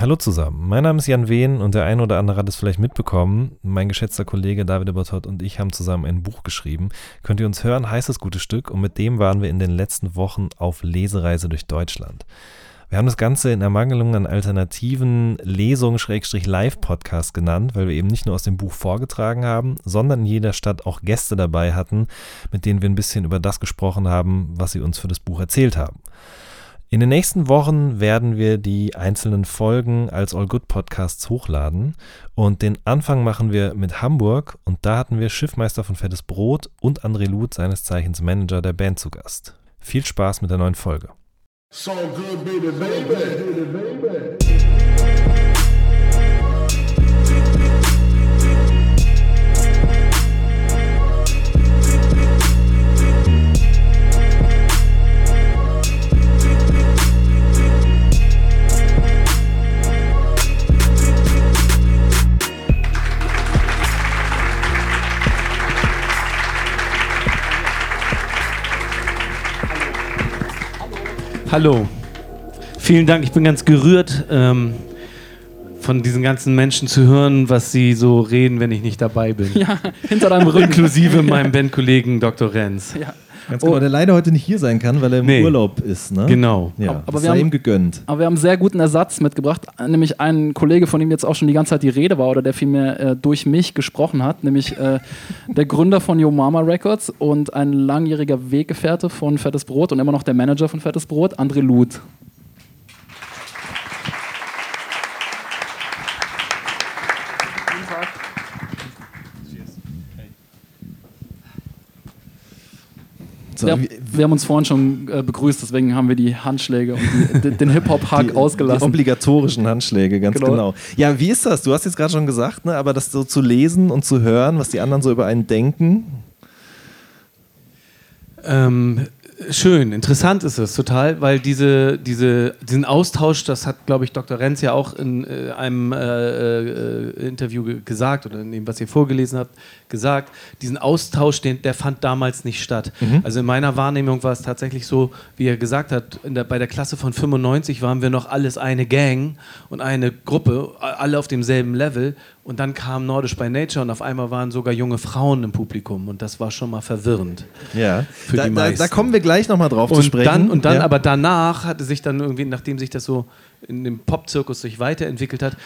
Hallo zusammen, mein Name ist Jan Wehn und der eine oder andere hat es vielleicht mitbekommen. Mein geschätzter Kollege David Ebertott und ich haben zusammen ein Buch geschrieben. Könnt ihr uns hören, heißt das gute Stück und mit dem waren wir in den letzten Wochen auf Lesereise durch Deutschland. Wir haben das Ganze in Ermangelung an alternativen Lesungen-Live-Podcasts genannt, weil wir eben nicht nur aus dem Buch vorgetragen haben, sondern in jeder Stadt auch Gäste dabei hatten, mit denen wir ein bisschen über das gesprochen haben, was sie uns für das Buch erzählt haben. In den nächsten Wochen werden wir die einzelnen Folgen als All Good Podcasts hochladen und den Anfang machen wir mit Hamburg und da hatten wir Schiffmeister von Fettes Brot und André Luth, seines Zeichens Manager der Band, zu Gast. Viel Spaß mit der neuen Folge. So good, baby, baby. Hallo. Vielen Dank. Ich bin ganz gerührt, ähm, von diesen ganzen Menschen zu hören, was sie so reden, wenn ich nicht dabei bin. Ja, hinter deinem Rücken. Inklusive meinem Bandkollegen Dr. Renz. Ja. Ganz genau, oh. der leider heute nicht hier sein kann, weil er im nee. Urlaub ist. Ne? Genau. Ja, aber, wir haben, ihm gegönnt. Aber wir haben einen sehr guten Ersatz mitgebracht, nämlich einen Kollege, von dem jetzt auch schon die ganze Zeit die Rede war oder der vielmehr äh, durch mich gesprochen hat, nämlich äh, der Gründer von Yo Mama Records und ein langjähriger Weggefährte von Fettes Brot und immer noch der Manager von Fettes Brot, André Luth. So, wir, wir, haben uns vorhin schon äh, begrüßt, deswegen haben wir die Handschläge und die, den Hip-Hop-Hack ausgelassen. Die obligatorischen Handschläge, ganz genau. genau. Ja, wie ist das? Du hast jetzt gerade schon gesagt, ne, aber das so zu lesen und zu hören, was die anderen so über einen denken. Ähm, schön, interessant ist es total, weil diese, diese, diesen Austausch, das hat, glaube ich, Dr. Renz ja auch in äh, einem äh, äh, Interview gesagt oder in dem, was ihr vorgelesen habt, gesagt, diesen Austausch, den, der fand damals nicht statt. Mhm. Also in meiner Wahrnehmung war es tatsächlich so, wie er gesagt hat, der, bei der Klasse von 95 waren wir noch alles eine Gang und eine Gruppe, alle auf demselben Level und dann kam Nordisch by Nature und auf einmal waren sogar junge Frauen im Publikum und das war schon mal verwirrend. Ja, da, da, da, kommen wir gleich nochmal drauf und zu sprechen. Dann, und dann, ja. aber danach hatte sich dann irgendwie, nachdem sich das so in dem Popzirkus sich weiterentwickelt hat,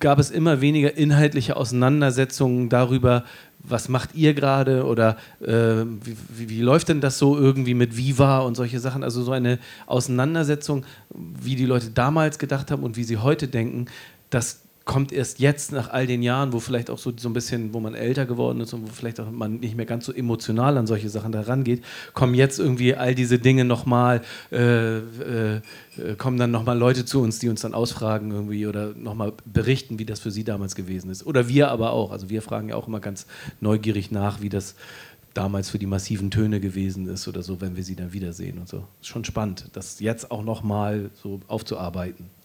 gab es immer weniger inhaltliche Auseinandersetzungen darüber, was macht ihr gerade oder äh, wie, wie, wie, läuft denn das so irgendwie mit Viva und solche Sachen. Also so eine Auseinandersetzung, wie die Leute damals gedacht haben und wie sie heute denken, das kommt erst jetzt nach all den Jahren, wo vielleicht auch so, so ein bisschen, wo man älter geworden ist und wo vielleicht auch man nicht mehr ganz so emotional an solche Sachen herangeht, kommen jetzt irgendwie all diese Dinge nochmal, äh, äh, kommen dann nochmal Leute zu uns, die uns dann ausfragen irgendwie oder nochmal berichten, wie das für sie damals gewesen ist. Oder wir aber auch. Also wir fragen ja auch immer ganz neugierig nach, wie das damals für die massiven Töne gewesen ist oder so, wenn wir sie dann wiedersehen und so. Ist schon spannend, das jetzt auch nochmal so aufzuarbeiten.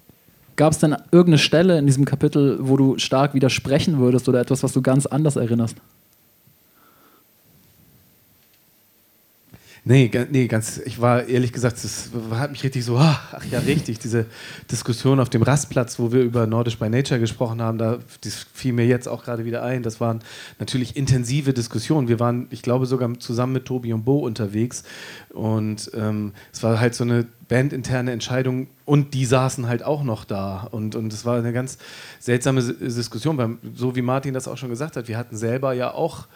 Gab es denn irgendeine Stelle in diesem Kapitel, wo du stark widersprechen würdest oder etwas, was du ganz anders erinnerst? Nee, nee, ganz, ich war ehrlich gesagt, das hat mich richtig so, ah, ach ja, richtig, diese Diskussion auf dem Rastplatz, wo wir über Nordisch by Nature gesprochen haben, da das fiel mir jetzt auch gerade wieder ein. Das waren natürlich intensive Diskussionen. Wir waren, ich glaube, sogar zusammen mit Tobi und Bo unterwegs und ähm, es war halt so eine bandinterne Entscheidung und die saßen halt auch noch da. Und, und es war eine ganz seltsame Diskussion, weil so wie Martin das auch schon gesagt hat, wir hatten selber ja auch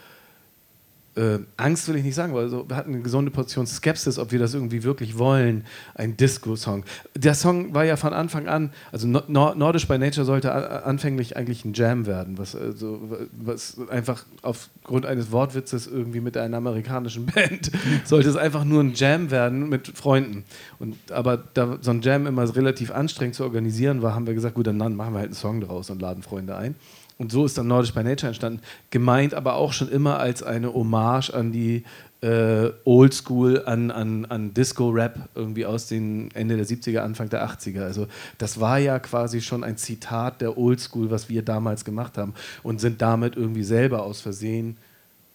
äh, Angst will ich nicht sagen, weil so, wir hatten eine gesunde Portion Skepsis, ob wir das irgendwie wirklich wollen, ein Disco-Song. Der Song war ja von Anfang an, also no Nordisch by Nature sollte anfänglich eigentlich ein Jam werden, was, also, was einfach aufgrund eines Wortwitzes irgendwie mit einer amerikanischen Band sollte es einfach nur ein Jam werden mit Freunden. Und, aber da so ein Jam immer relativ anstrengend zu organisieren war, haben wir gesagt, gut, dann machen wir halt einen Song draus und laden Freunde ein. Und so ist dann Nordisch by Nature entstanden. Gemeint aber auch schon immer als eine Hommage an die äh, Oldschool, an, an, an Disco-Rap irgendwie aus den Ende der 70er, Anfang der 80er. Also das war ja quasi schon ein Zitat der Oldschool, was wir damals gemacht haben und sind damit irgendwie selber aus Versehen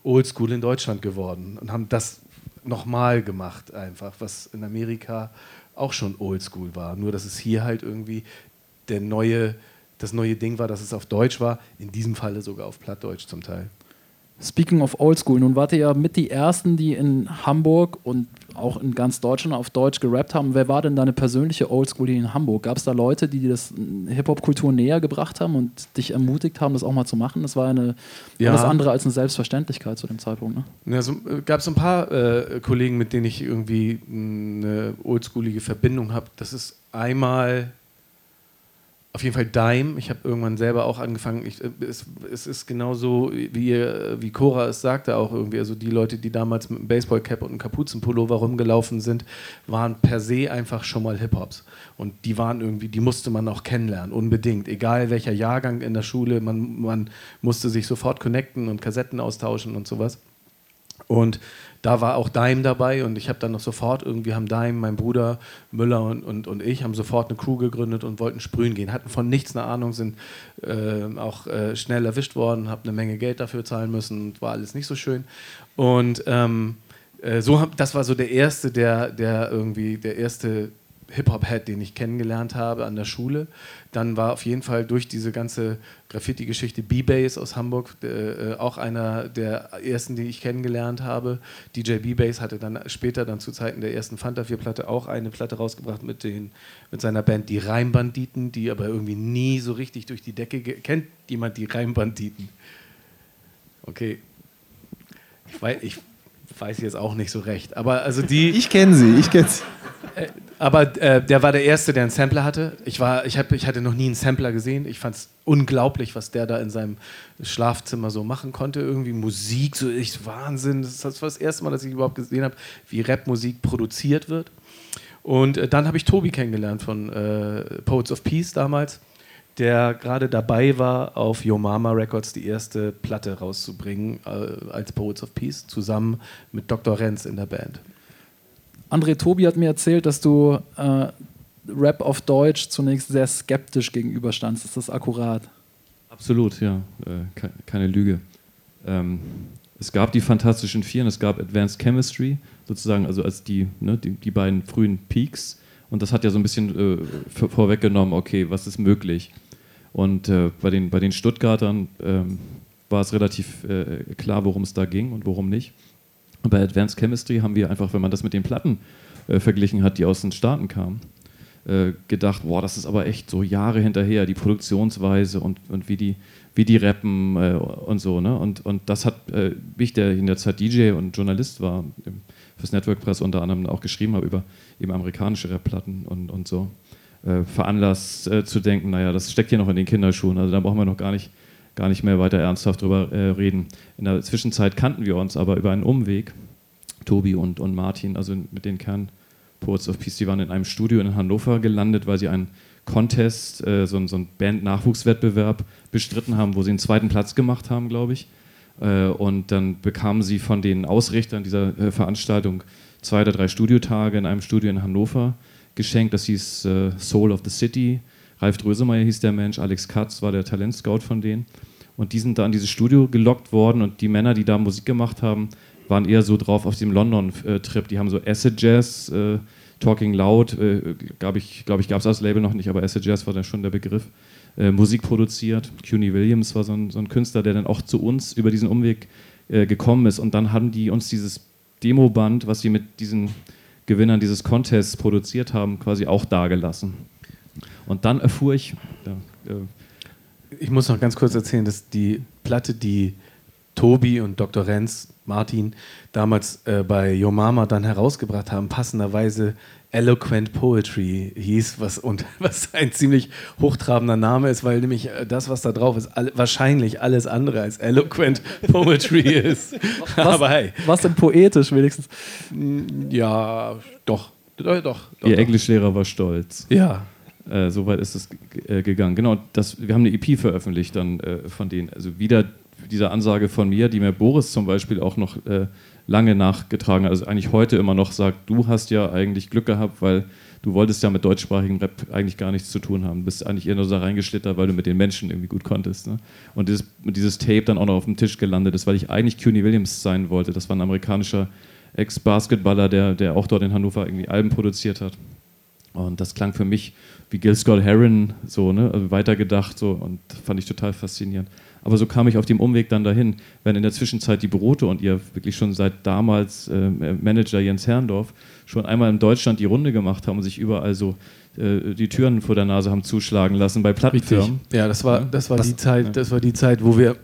Oldschool in Deutschland geworden und haben das nochmal gemacht einfach, was in Amerika auch schon Oldschool war. Nur dass es hier halt irgendwie der neue, das neue Ding war, dass es auf Deutsch war, in diesem Falle sogar auf Plattdeutsch zum Teil. Speaking of Oldschool, nun wart ihr ja mit die Ersten, die in Hamburg und auch in ganz Deutschland auf Deutsch gerappt haben. Wer war denn deine persönliche Oldschool hier in Hamburg? Gab es da Leute, die dir das Hip-Hop-Kultur näher gebracht haben und dich ermutigt haben, das auch mal zu machen? Das war eine, Ja. alles andere als eine Selbstverständlichkeit zu dem Zeitpunkt. Ne? Ja, so, äh, gab es ein paar äh, Kollegen, mit denen ich irgendwie mh, eine oldschoolige Verbindung habe. Das ist einmal auf jeden Fall Dime. Ich habe irgendwann selber auch angefangen. Ich, äh, es, es ist genauso, wie, wie Cora es sagte auch irgendwie. Also die Leute, die damals mit einem Baseballcap und einem Kapuzenpullover rumgelaufen sind, waren per se einfach schon mal Hip-Hops. Und die waren irgendwie, die musste man auch kennenlernen, unbedingt. Egal welcher Jahrgang in der Schule, man, man musste sich sofort connecten und Kassetten austauschen und sowas. Und da war auch Dime dabei und ich habe dann noch sofort irgendwie haben Dime, mein Bruder Müller und, und, und ich haben sofort eine Crew gegründet und wollten sprühen gehen. Hatten von nichts eine Ahnung, sind äh, auch äh, schnell erwischt worden, habe eine Menge Geld dafür zahlen müssen, war alles nicht so schön. Und ähm, äh, so das war so der erste, der, der irgendwie der erste Hip-Hop-Head, den ich kennengelernt habe an der Schule. Dann war auf jeden Fall durch diese ganze Graffiti-Geschichte B-Bass aus Hamburg äh, äh, auch einer der ersten, die ich kennengelernt habe. DJ B-Bass hatte dann später, dann zu Zeiten der ersten Fanta 4-Platte, auch eine Platte rausgebracht mit, den, mit seiner Band Die Reimbanditen, die aber irgendwie nie so richtig durch die Decke Kennt jemand die Reimbanditen? Okay. Ich weiß, ich weiß jetzt auch nicht so recht. Aber also die. Ich kenne sie, ich kenne sie. Aber äh, der war der Erste, der einen Sampler hatte. Ich, war, ich, hab, ich hatte noch nie einen Sampler gesehen. Ich fand es unglaublich, was der da in seinem Schlafzimmer so machen konnte. Irgendwie Musik, so ich Wahnsinn. Das war das erste Mal, dass ich überhaupt gesehen habe, wie Rapmusik produziert wird. Und äh, dann habe ich Tobi kennengelernt von äh, Poets of Peace damals, der gerade dabei war, auf Yo Mama Records die erste Platte rauszubringen äh, als Poets of Peace, zusammen mit Dr. Renz in der Band. André Tobi hat mir erzählt, dass du äh, Rap auf Deutsch zunächst sehr skeptisch gegenüberstandst. Ist das akkurat? Absolut, ja. Äh, ke keine Lüge. Ähm, es gab die Fantastischen Vier und es gab Advanced Chemistry, sozusagen, also als die, ne, die, die beiden frühen Peaks. Und das hat ja so ein bisschen äh, vor- vorweggenommen, okay, was ist möglich? Und äh, bei, den, bei den Stuttgartern ähm, war es relativ äh, klar, worum es da ging und worum nicht. Bei Advanced Chemistry haben wir einfach, wenn man das mit den Platten äh, verglichen hat, die aus den Staaten kamen, äh, gedacht, boah, das ist aber echt so Jahre hinterher, die Produktionsweise und, und wie, die, wie die rappen äh, und so. Ne? Und, und das hat äh, mich, der in der Zeit DJ und Journalist war, fürs Network Press unter anderem auch geschrieben habe über eben amerikanische Rap-Platten und, und so, äh, veranlasst äh, zu denken, naja, das steckt hier noch in den Kinderschuhen, also da brauchen wir noch gar nicht, gar nicht mehr weiter ernsthaft drüber äh, reden. In der Zwischenzeit kannten wir uns aber über einen Umweg, Tobi und, und Martin, also mit den Kern Poets of Peace, die waren in einem Studio in Hannover gelandet, weil sie einen Contest, äh, so, einen- so einen Band-Nachwuchswettbewerb bestritten haben, wo sie einen zweiten Platz gemacht haben, glaube ich. Äh, und dann bekamen sie von den Ausrichtern dieser äh, Veranstaltung zwei oder drei Studiotage in einem Studio in Hannover geschenkt. Das hieß äh, Soul of the City. Ralf Drösemeyer hieß der Mensch, Alex Katz war der Talentscout von denen. Und die sind da in dieses Studio gelockt worden und die Männer, die da Musik gemacht haben, waren eher so drauf auf dem London-Trip. Die haben so Acid Jazz, äh, Talking Loud, äh, glaube ich, glaub ich gab es das Label noch nicht, aber Acid Jazz war dann schon der Begriff. Äh, Musik produziert. CUNY Williams war so ein, so ein Künstler, der dann auch zu uns über diesen Umweg äh, gekommen ist. Und dann haben die uns dieses Demoband, was sie mit diesen Gewinnern dieses Contests produziert haben, quasi auch dagelassen. Und dann erfuhr ich, ja, äh, Ich muss noch ganz kurz erzählen, dass die Platte, die Tobi und Dr. Renz, Martin, damals äh, bei Yo Mama dann herausgebracht haben, passenderweise Eloquent Poetry hieß, was, und was ein ziemlich hochtrabender Name ist, weil nämlich äh, das, was da drauf ist, all, wahrscheinlich alles andere als Eloquent Poetry ist. Aber hey, Was denn poetisch wenigstens? ja, doch. Doch, doch. doch, ihr doch. Englischlehrer war stolz. Ja. Äh, Soweit ist es äh, gegangen. Genau, das, wir haben eine EP veröffentlicht dann äh, von denen. Also wieder diese Ansage von mir, die mir Boris zum Beispiel auch noch äh, lange nachgetragen hat. Also eigentlich heute immer noch sagt, du hast ja eigentlich Glück gehabt, weil du wolltest ja mit deutschsprachigem Rap eigentlich gar nichts zu tun haben. Du bist eigentlich eher nur da reingeschlittert, weil du mit den Menschen irgendwie gut konntest. Ne? Und dieses, dieses Tape dann auch noch auf dem Tisch gelandet ist, weil ich eigentlich CUNY Williams sein wollte. Das war ein amerikanischer Ex-Basketballer, der, der auch dort in Hannover irgendwie Alben produziert hat. Und das klang für mich wie Gil Scott Heron, so, ne, also weitergedacht, so, und fand ich total faszinierend. Aber so kam ich auf dem Umweg dann dahin, wenn in der Zwischenzeit die Brote und ihr wirklich schon seit damals äh, Manager Jens Herrndorf schon einmal in Deutschland die Runde gemacht haben und sich überall so äh, die Türen vor der Nase haben zuschlagen lassen bei Plattenfirmen. Ja, das war, das war die Zeit, das war die Zeit, wo wir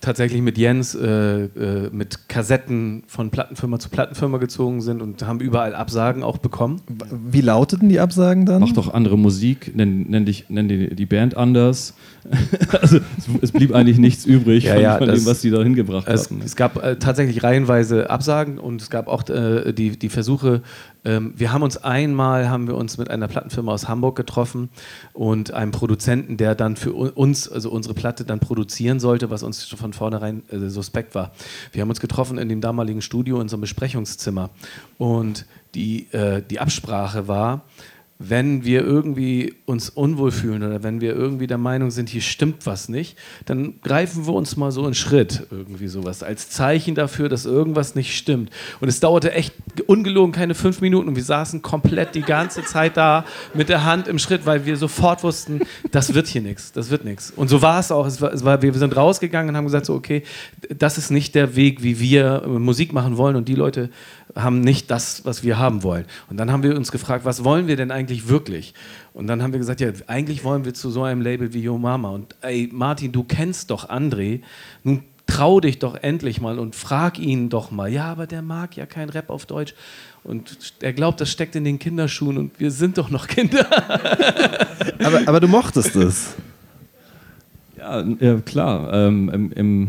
tatsächlich mit Jens äh, äh, mit Kassetten von Plattenfirma zu Plattenfirma gezogen sind und haben überall Absagen auch bekommen. Wie lauteten die Absagen dann? Mach doch andere Musik, nenn, nenn, dich, nenn die, die Band anders. also es, es, blieb eigentlich nichts übrig ja, ja, von, das, dem, was die da hingebracht es, hatten. Es gab äh, tatsächlich reihenweise Absagen und es gab auch äh, die, die Versuche, ähm, wir haben uns einmal, haben wir uns mit einer Plattenfirma aus Hamburg getroffen und einem Produzenten, der dann für uns, also unsere Platte dann produzieren sollte, was uns von vornherein äh, suspekt war. Wir haben uns getroffen in dem damaligen Studio in so einem Besprechungszimmer und die, äh, die Absprache war, wenn wir irgendwie uns unwohl fühlen oder wenn wir irgendwie der Meinung sind, hier stimmt was nicht, dann greifen wir uns mal so einen Schritt, irgendwie sowas, als Zeichen dafür, dass irgendwas nicht stimmt. Und es dauerte echt ungelogen keine fünf Minuten und wir saßen komplett die ganze Zeit da mit der Hand im Schritt, weil wir sofort wussten, das wird hier nichts, das wird nichts. Und so war es auch. Es war, wir sind rausgegangen und haben gesagt, so, okay, das ist nicht der Weg, wie wir Musik machen wollen und die Leute haben nicht das, was wir haben wollen. Und dann haben wir uns gefragt, was wollen wir denn eigentlich wirklich? Und dann haben wir gesagt, ja, eigentlich wollen wir zu so einem Label wie Yo Mama. Und ey, Martin, du kennst doch André. Nun trau dich doch endlich mal und frag ihn doch mal. Ja, aber der mag ja kein Rap auf Deutsch. Und er glaubt, das steckt in den Kinderschuhen und wir sind doch noch Kinder. aber, aber du mochtest es. Ja, ja klar. Ähm, im, im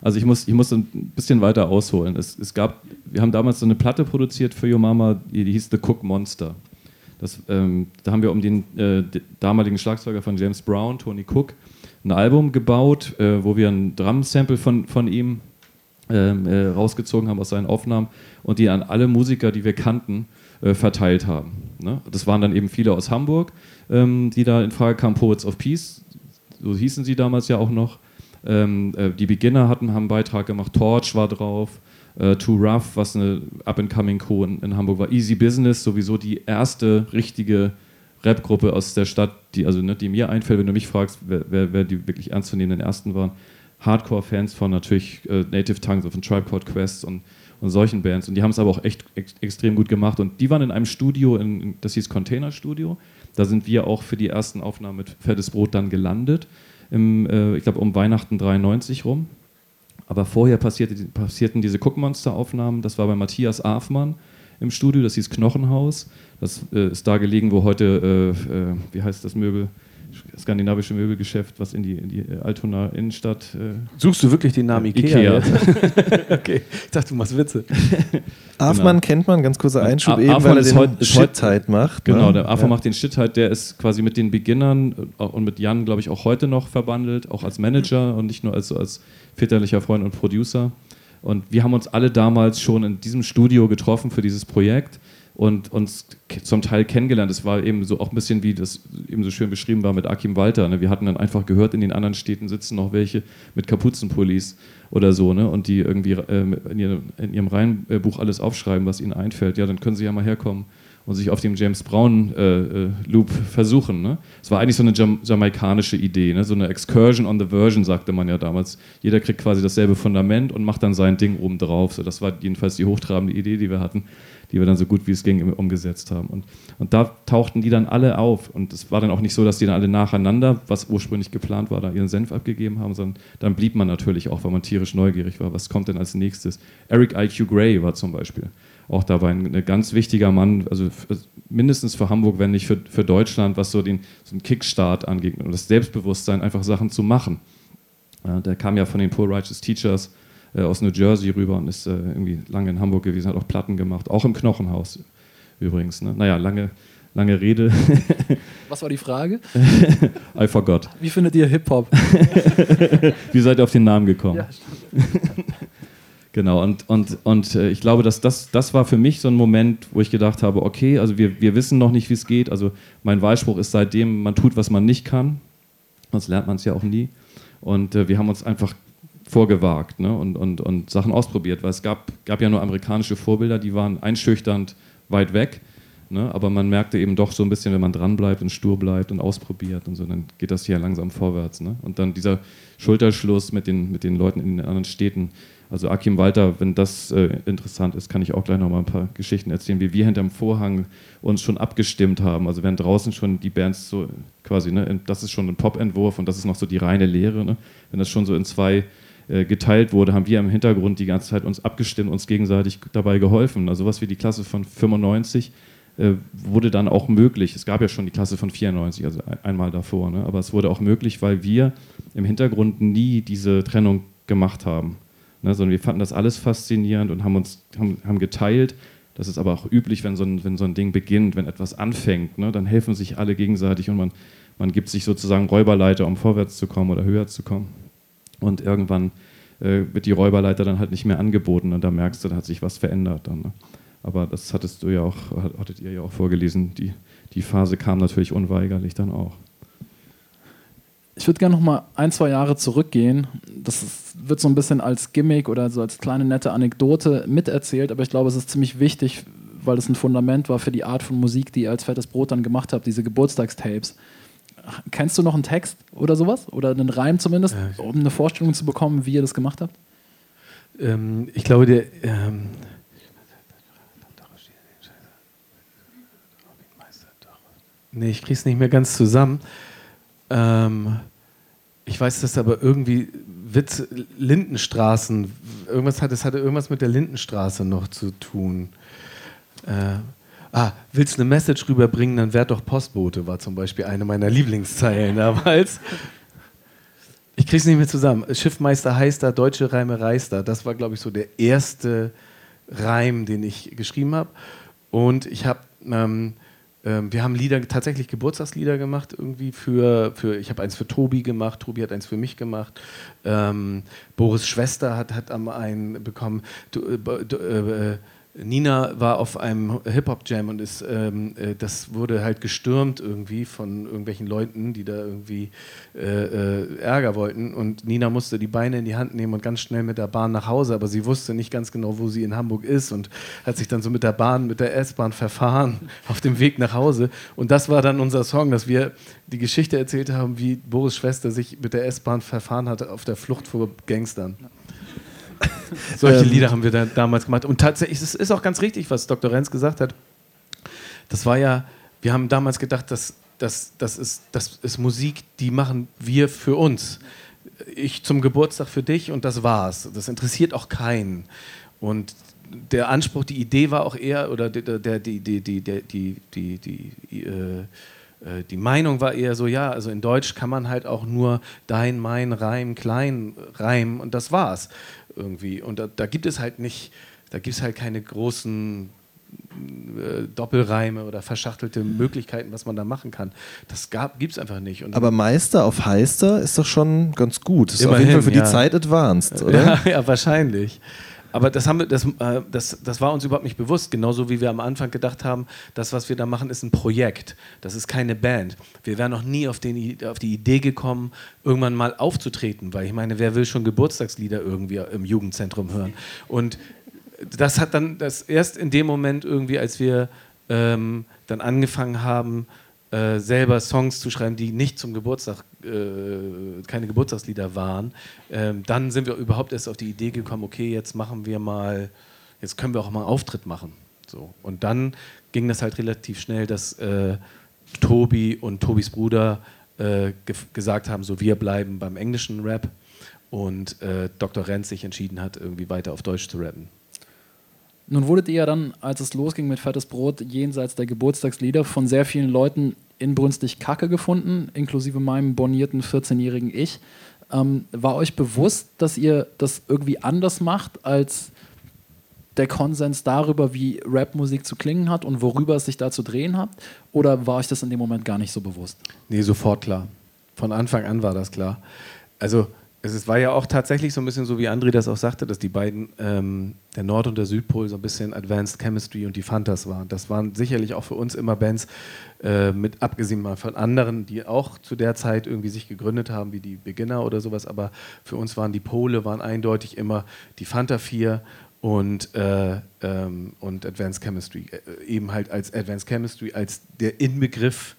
also ich muss, ich muss ein bisschen weiter ausholen. Es, es gab, wir haben damals so eine Platte produziert für Yo Mama, die, die hieß The Cook Monster. Das, ähm, da haben wir um den äh, damaligen Schlagzeuger von James Brown, Tony Cook, ein Album gebaut, äh, wo wir ein Drum-Sample von, von ihm ähm, äh, rausgezogen haben aus seinen Aufnahmen und die an alle Musiker, die wir kannten, äh, verteilt haben. Ne? Das waren dann eben viele aus Hamburg, ähm, die da in Frage kamen, Poets of Peace, so hießen sie damals ja auch noch. Ähm, äh, die Beginner hatten, haben einen Beitrag gemacht, Torch war drauf, äh, Too Rough, was eine Up-and-Coming-Co in, in, Hamburg war, Easy Business, sowieso die erste richtige Rap-Gruppe aus der Stadt, die, also, ne, die mir einfällt, wenn du mich fragst, wer, wer, wer die wirklich ernstzunehmenden ersten waren. Hardcore-Fans von natürlich äh, Native Tongues, von Tribe Called Quest und, und solchen Bands. Und die haben es aber auch echt ex extrem gut gemacht. Und die waren in einem Studio, in, das hieß Container Studio. Da sind wir auch für die ersten Aufnahmen mit Fettes Brot dann gelandet im, äh, ich glaube, um Weihnachten 93 rum. Aber vorher passierte, passierten diese Guckmonster-Aufnahmen. Das war bei Matthias Afmann im Studio, das hieß Knochenhaus. Das äh, ist da gelegen, wo heute, äh, äh wie heißt das Möbel? Skandinavische Möbelgeschäft, was in die, in die äh, Altona Innenstadt. Äh Suchst du wirklich den Namen Ikea? Ikea. okay, ich dachte, du machst Witze. Afmann genau. kennt man, ganz kurzer Einschub, eben weil er den heut, Shit-Halt macht. Genau, ne? der Afmann ja. macht den Shit-Halt, der ist quasi mit den Beginnern äh, und mit Jan, glaube ich, auch heute noch verbandelt, auch als Manager und nicht nur als, als väterlicher Freund und Producer. Und wir haben uns alle damals schon in diesem Studio getroffen für dieses Projekt und uns zum Teil kennengelernt. Es war eben so auch ein bisschen, wie das eben so schön beschrieben war mit Akim Walter. Ne? Wir hatten dann einfach gehört, in den anderen Städten sitzen noch welche mit Kapuzenpullis oder so, ne? Und die irgendwie äh, in, ihrem, in ihrem Reihenbuch alles aufschreiben, was ihnen einfällt. Ja, dann können sie ja mal herkommen und sich auf dem James Brown äh, äh, Loop versuchen. Ne? Es war eigentlich so eine Jam jamaikanische Idee, ne? so eine Excursion on the Version, sagte man ja damals. Jeder kriegt quasi dasselbe Fundament und macht dann sein Ding oben drauf. So, das war jedenfalls die hochtrabende Idee, die wir hatten die wir dann so gut wie es ging umgesetzt haben. Und, und da tauchten die dann alle auf. Und es war dann auch nicht so, dass die dann alle nacheinander, was ursprünglich geplant war, da ihren Senf abgegeben haben, sondern dann blieb man natürlich auch, weil man tierisch neugierig war. Was kommt denn als nächstes? Eric I.Q. Gray war zum Beispiel auch dabei ein, ein ganz wichtiger Mann, also mindestens für Hamburg, wenn nicht für, für Deutschland, was so den, so den Kickstart angeht und das Selbstbewusstsein, einfach Sachen zu machen. Ja, der kam ja von den Poor Righteous Teachers äh, aus New Jersey rüber und ist äh, irgendwie lange in Hamburg gewesen, hat auch Platten gemacht, auch im Knochenhaus übrigens. Ne? Naja, lange, lange Rede. Was war die Frage? I forgot. Wie findet ihr Hip-Hop? Wie seid ihr auf den Namen gekommen? Ja, genau, und, und, und äh, ich glaube, dass das, das war für mich so ein Moment, wo ich gedacht habe, okay, also wir, wir wissen noch nicht, wie es geht. Also mein Wahlspruch ist seitdem, man tut, was man nicht kann. Sonst lernt man es ja auch nie. Und äh, wir haben uns einfach vorgewagt ne? und, und, und Sachen ausprobiert, weil es gab, gab ja nur amerikanische Vorbilder, die waren einschüchternd weit weg. Ne? Aber man merkte eben doch so ein bisschen, wenn man dranbleibt und stur bleibt und ausprobiert und so, dann geht das hier langsam vorwärts. Ne? Und dann dieser Schulterschluss mit den, mit den Leuten in den anderen Städten. Also Akim Walter, wenn das äh, interessant ist, kann ich auch gleich noch mal ein paar Geschichten erzählen, wie wir hinterm Vorhang uns schon abgestimmt haben. Also wenn draußen schon die Bands so quasi, ne, das ist schon ein Pop-Entwurf und das ist noch so die reine Lehre. Ne? Wenn das schon so in zwei äh, geteilt wurde, haben wir im Hintergrund die ganze Zeit uns abgestimmt, uns gegenseitig dabei geholfen. Also was wie die Klasse von 95 äh, wurde dann auch möglich. Es gab ja schon die Klasse von 94, also einmal davor, ne? aber es wurde auch möglich, weil wir im Hintergrund nie diese Trennung gemacht haben. Ne? Sondern wir fanden das alles faszinierend und haben uns haben, haben geteilt. Das ist aber auch üblich, wenn so ein, wenn so ein Ding beginnt, wenn etwas anfängt, ne? dann helfen sich alle gegenseitig und man, man gibt sich sozusagen Räuberleiter, um vorwärts zu kommen oder höher zu kommen. Und irgendwann äh, wird die Räuberleiter dann halt nicht mehr angeboten und da merkst du, da hat sich was verändert dann. Ne? Aber das hattest du ja auch, hattet ihr ja auch vorgelesen. Die, die Phase kam natürlich unweigerlich dann auch. Ich würde gerne noch mal ein, zwei Jahre zurückgehen. Das ist, wird so ein bisschen als Gimmick oder so als kleine nette Anekdote miterzählt, aber ich glaube, es ist ziemlich wichtig, weil es ein Fundament war für die Art von Musik, die ihr als Fettes Brot dann gemacht habt, diese Geburtstagstapes. Kennst du noch einen Text oder sowas? Oder einen Reim zumindest, um eine Vorstellung zu bekommen, wie ihr das gemacht habt? Ähm, ich glaube, der. Ähm Nee, ich krieg's nicht mehr ganz zusammen. Ähm, ich weiß das aber irgendwie Witz Lindenstraßen. Irgendwas hat es hatte irgendwas mit der Lindenstraße noch zu tun. Äh, ah, willst du eine Message rüberbringen, dann werd doch Postbote, war zum Beispiel eine meiner Lieblingszeilen damals. Ich krieg's nicht mehr zusammen. Schiffmeister heißt da, deutsche Reime reißt da. Das war, glaube ich, so der erste Reim, den ich geschrieben habe. Und ich habe ähm, ähm, wir haben Lieder, tatsächlich Geburtstagslieder gemacht, irgendwie für, für ich habe eins für Tobi gemacht, Tobi hat eins für mich gemacht, ähm, Boris Schwester hat, hat am einen bekommen, du, äh, du, äh, Nina war auf einem Hip-Hop-Jam und ist, ähm, äh, das wurde halt gestürmt irgendwie von irgendwelchen Leuten, die da irgendwie äh, äh, Ärger wollten. Und Nina musste die Beine in die Hand nehmen und ganz schnell mit der Bahn nach Hause, aber sie wusste nicht ganz genau, wo sie in Hamburg ist und hat sich dann so mit der Bahn, mit der S-Bahn verfahren auf dem Weg nach Hause. Und das war dann unser Song, dass wir die Geschichte erzählt haben, wie Boris Schwester sich mit der S-Bahn verfahren hat auf der Flucht vor Gangstern. Solche ähm, Lieder haben wir da damals gemacht. Und tatsächlich, es ist auch ganz richtig, was Dr. Renz gesagt hat. Das war ja, wir haben damals gedacht, dass, dass, das, ist, das ist Musik, die machen wir für uns. Ich zum Geburtstag für dich und das war's. Das interessiert auch keinen. Und der Anspruch, die Idee war auch eher, oder der, der, die, die, die, die, die, die, die äh, äh, die Meinung war eher so, ja, also in Deutsch kann man halt auch nur dein, mein, Reim, klein reimen und das war's irgendwie. Und da, da gibt es halt nicht, da gibt es halt keine großen äh, Doppelreime oder verschachtelte Möglichkeiten, was man da machen kann. Das gibt es einfach nicht. Und Aber Meister auf Heister ist doch schon ganz gut. Das ist auf jeden Fall für ja. die Zeit advanced, oder? Ja, ja wahrscheinlich. Aber das, haben wir, das, äh, das, das war uns überhaupt nicht bewusst, genauso wie wir am Anfang gedacht haben, das, was wir da machen, ist ein Projekt. Das ist keine Band. Wir wären noch nie auf, den, auf die Idee gekommen, irgendwann mal aufzutreten, weil ich meine, wer will schon Geburtstagslieder irgendwie im Jugendzentrum hören? Und das hat dann das erst in dem Moment irgendwie, als wir ähm, dann angefangen haben, äh, selber Songs zu schreiben, die nicht zum Geburtstag, äh, keine Geburtstagslieder waren, ähm, dann sind wir überhaupt erst auf die Idee gekommen, okay, jetzt machen wir mal, jetzt können wir auch mal einen Auftritt machen. So. Und dann ging das halt relativ schnell, dass äh, Tobi und Tobis Bruder äh, ge gesagt haben, so wir bleiben beim englischen Rap und äh, Dr. Renz sich entschieden hat, irgendwie weiter auf Deutsch zu rappen. Nun wurdet ihr ja dann, als es losging mit Fettes Brot, jenseits der Geburtstagslieder von sehr vielen Leuten inbrünstig Kacke gefunden, inklusive meinem bornierten 14-jährigen Ich. Ähm, war euch bewusst, dass ihr das irgendwie anders macht als der Konsens darüber, wie Rapmusik zu klingen hat und worüber es sich da zu drehen hat? Oder war euch das in dem Moment gar nicht so bewusst? Nee, sofort klar. Von Anfang an war das klar. Also es war ja auch tatsächlich so ein bisschen so, wie André das auch sagte, dass die beiden, ähm, der Nord- und der Südpol, so ein bisschen Advanced Chemistry und die Fantas waren. Das waren sicherlich auch für uns immer Bands, äh, mit abgesehen mal von anderen, die auch zu der Zeit irgendwie sich gegründet haben, wie die Beginner oder sowas, aber für uns waren die Pole, waren eindeutig immer die Fanta 4 und, äh, ähm, und Advanced Chemistry. Äh, eben halt als Advanced Chemistry, als der Inbegriff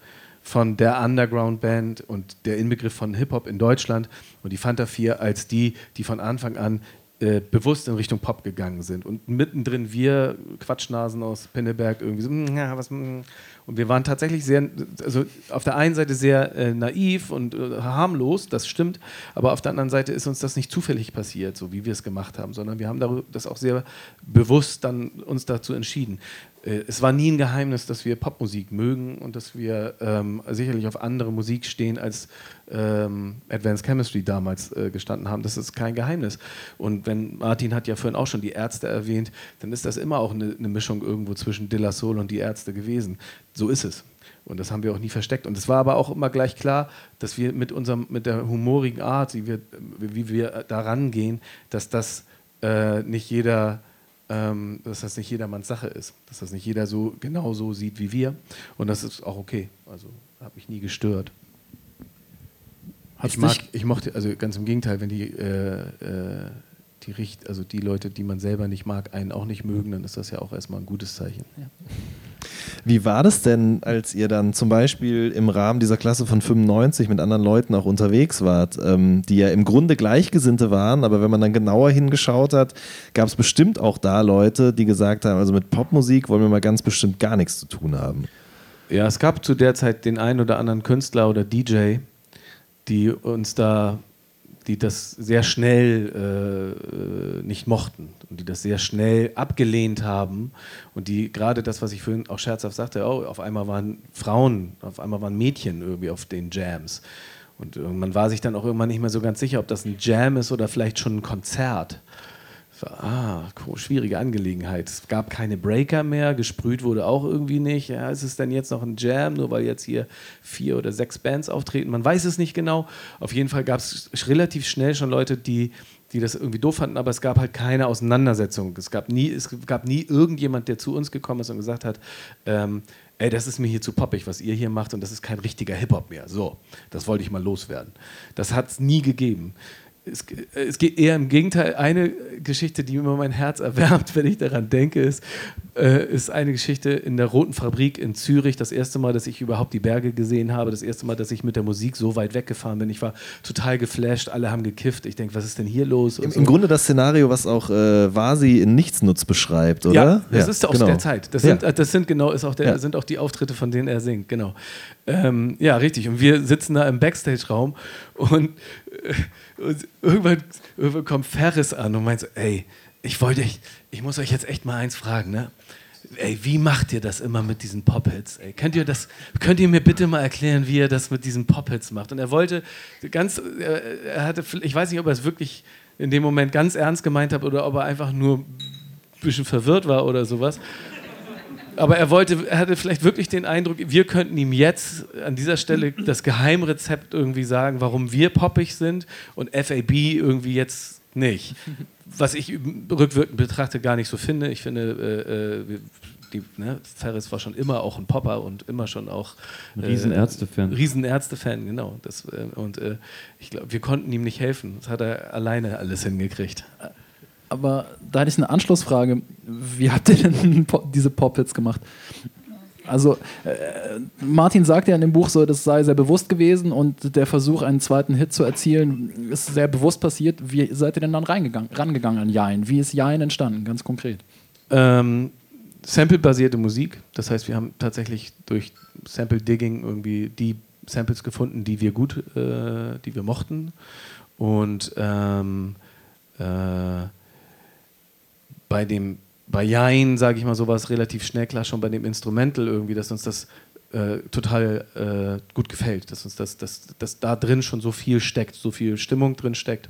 von der Underground-Band und der Inbegriff von Hip-Hop in Deutschland und die Fanta 4 als die, die von Anfang an äh, bewusst in Richtung Pop gegangen sind. Und mittendrin wir, Quatschnasen aus Pinneberg, irgendwie so, mm, ja, was, mm. und wir waren tatsächlich sehr, also auf der einen Seite sehr äh, naiv und äh, harmlos, das stimmt, aber auf der anderen Seite ist uns das nicht zufällig passiert, so wie wir es gemacht haben, sondern wir haben das auch sehr bewusst dann uns dazu entschieden. Äh, es war nie ein Geheimnis, dass wir Popmusik mögen und dass wir ähm, sicherlich auf andere Musik stehen, als ähm, Advanced Chemistry damals äh, gestanden haben. Das ist kein Geheimnis. Und wenn Martin hat ja vorhin auch schon die Ärzte erwähnt, dann ist das immer auch eine, eine Mischung irgendwo zwischen De La Soul und die Ärzte gewesen. So ist es. Und das haben wir auch nie versteckt. Und es war aber auch immer gleich klar, dass wir mit, unserem, mit der humorigen Art, wie wir, wie wir da rangehen, dass das äh, nicht jeder ähm, dass das nicht jedermanns Sache ist, dass das nicht jeder so genau so sieht wie wir. Und das ist auch okay. Also hat mich nie gestört. ich, mag, ich mochte, also ganz im Gegenteil, wenn die, äh, äh, die Richt, also die Leute, die man selber nicht mag, einen auch nicht mögen, dann ist das ja auch erstmal ein gutes Zeichen. Ja. Wie war das denn, als ihr dann zum Beispiel im Rahmen dieser Klasse von 95 mit anderen Leuten auch unterwegs wart, ähm, die ja im Grunde Gleichgesinnte waren, aber wenn man dann genauer hingeschaut hat, gab es bestimmt auch da Leute, die gesagt haben, also mit Popmusik wollen wir mal ganz bestimmt gar nichts zu tun haben. Ja, es gab zu der Zeit den einen oder anderen Künstler oder DJ, die uns da die das sehr schnell äh, nicht mochten und die das sehr schnell abgelehnt haben und die gerade das, was ich vorhin auch scherzhaft sagte, oh, auf einmal waren Frauen, auf einmal waren Mädchen irgendwie auf den Jams. Und man war sich dann auch irgendwann nicht mehr so ganz sicher, ob das ein Jam ist oder vielleicht schon ein Konzert ah, schwierige Angelegenheit. Es gab keine Breaker mehr, gesprüht wurde auch irgendwie nicht. Ja, ist es denn jetzt noch ein Jam, nur weil jetzt hier vier oder sechs Bands auftreten? Man weiß es nicht genau. Auf jeden Fall gab es relativ schnell schon Leute, die, die das irgendwie doof fanden, aber es gab halt keine Auseinandersetzung. Es gab nie, es gab nie irgendjemand, der zu uns gekommen ist und gesagt hat, ähm, ey, das ist mir hier zu poppig, was ihr hier macht und das ist kein richtiger Hip-Hop mehr. So, das wollte ich mal loswerden. Das hat es nie gegeben es, es, geht eher im Gegenteil. Eine Geschichte, die immer mein Herz erwärmt, wenn ich daran denke, ist, äh, ist eine Geschichte in der Roten Fabrik in Zürich. Das erste Mal, dass ich überhaupt die Berge gesehen habe. Das erste Mal, dass ich mit der Musik so weit weggefahren bin. Ich war total geflasht. Alle haben gekifft. Ich denke, was ist denn hier los? Im, so. Im, Grunde das Szenario, was auch äh, Vasi in Nichtsnutz beschreibt, oder? Ja, das ja, ist aus genau. der Zeit. Das sind, ja. das sind genau ist auch der, ja. sind auch die Auftritte, von denen er singt. Genau. Ähm, ja, richtig. Und wir sitzen da im Backstage-Raum und, äh, und irgendwann, irgendwann, kommt Ferris an und meint so, ey, ich wollte, ich, ich muss euch jetzt echt mal eins fragen, ne? Ey, wie macht ihr das immer mit diesen Pop-Hits? Könnt ihr, könnt ihr mir bitte mal erklären, wie er das mit diesen Pop-Hits macht? Und er wollte ganz, er hatte, ich weiß nicht, ob er es wirklich in dem Moment ganz ernst gemeint hat oder ob er einfach nur ein bisschen verwirrt war oder sowas aber er wollte, er hatte vielleicht wirklich den Eindruck, wir könnten ihm jetzt an dieser Stelle das Geheimrezept irgendwie sagen, warum wir poppig sind und FAB irgendwie jetzt nicht. Was ich rückwirkend betrachte gar nicht so finde. Ich finde, äh, äh die, ne, Ferris war schon immer auch ein Popper und immer schon auch äh, Riesenärzte-Fan. Riesenärzte-Fan, genau. Das, äh, und äh, ich glaube, wir konnten ihm nicht helfen. Das hat er alleine alles hingekriegt. Aber da hätte ich eine Anschlussfrage. Wie habt ihr denn diese Pop-Hits gemacht? Also, äh, Martin sagt ja in dem Buch so, das sei sehr bewusst gewesen und der Versuch, einen zweiten Hit zu erzielen, ist sehr bewusst passiert. Wie seid ihr denn dann reingegangen, rangegangen an Jain? Wie ist Jain entstanden, ganz konkret? Ähm, Sample-basierte Musik. Das heißt, wir haben tatsächlich durch Sample-Digging irgendwie die Samples gefunden, die wir gut, äh, die wir mochten. Und ähm, äh, bei dem bei Jain, sage ich mal, so war es relativ schnell klar schon bei dem Instrumental irgendwie, dass uns das äh, total äh, gut gefällt, dass uns das, dass, dass da drin schon so viel steckt, so viel Stimmung drin steckt.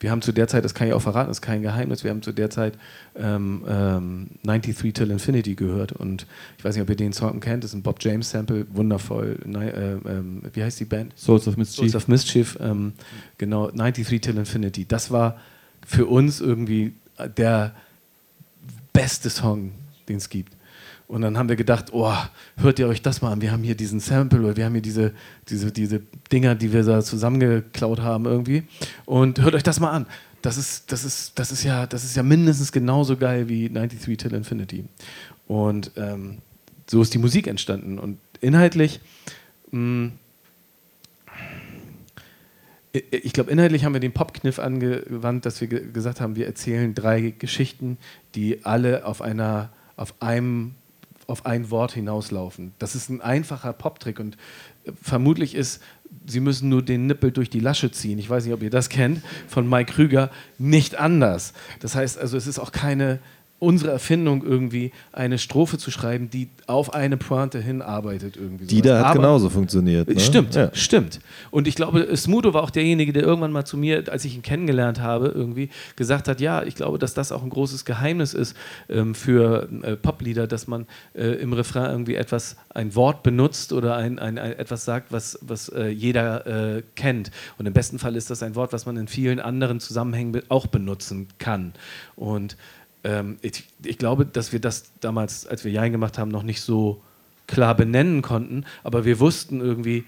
Wir haben zu der Zeit, das kann ich auch verraten, das ist kein Geheimnis, wir haben zu der Zeit ähm, ähm, 93 Till Infinity gehört und ich weiß nicht, ob ihr den Song kennt, das ist ein Bob James Sample, wundervoll. Ne, äh, ähm, wie heißt die Band? Souls of Mischief. Souls of Mischief, ähm, genau, 93 Till Infinity. Das war für uns irgendwie der beste Song, den es gibt. Und dann haben wir gedacht, oh, hört ihr euch das mal an, wir haben hier diesen Sample oder wir haben hier diese, diese, diese Dinger, die wir da zusammengeklaut haben irgendwie. Und hört euch das mal an. Das ist, das ist, das ist, ja, das ist ja mindestens genauso geil wie 93 Till Infinity. Und ähm, so ist die Musik entstanden. Und inhaltlich, mh, mm, ich glaube, inhaltlich haben wir den Popkniff angewandt, dass wir gesagt haben, wir erzählen drei Geschichten, die alle auf einer, auf einem auf ein Wort hinauslaufen. Das ist ein einfacher Poptrick und äh, vermutlich ist, Sie müssen nur den Nippel durch die Lasche ziehen. Ich weiß nicht, ob ihr das kennt, von Mike Krüger, nicht anders. Das heißt also, es ist auch keine, unsere Erfindung irgendwie, eine Strophe zu schreiben, die auf eine Pointe hinarbeitet. Irgendwie die da hat Aber genauso funktioniert. Ne? Stimmt, ja. stimmt. Und ich glaube, Smudo war auch derjenige, der irgendwann mal zu mir, als ich ihn kennengelernt habe, irgendwie gesagt hat, ja, ich glaube, dass das auch ein großes Geheimnis ist ähm, für äh, Poplieder, dass man äh, im Refrain irgendwie etwas, ein Wort benutzt oder ein, ein, ein etwas sagt, was, was äh, jeder äh, kennt. Und im besten Fall ist das ein Wort, was man in vielen anderen Zusammenhängen auch benutzen kann. Und ähm, ich, ich, glaube, dass wir das damals, als wir Jein gemacht haben, noch nicht so klar benennen konnten, aber wir wussten irgendwie,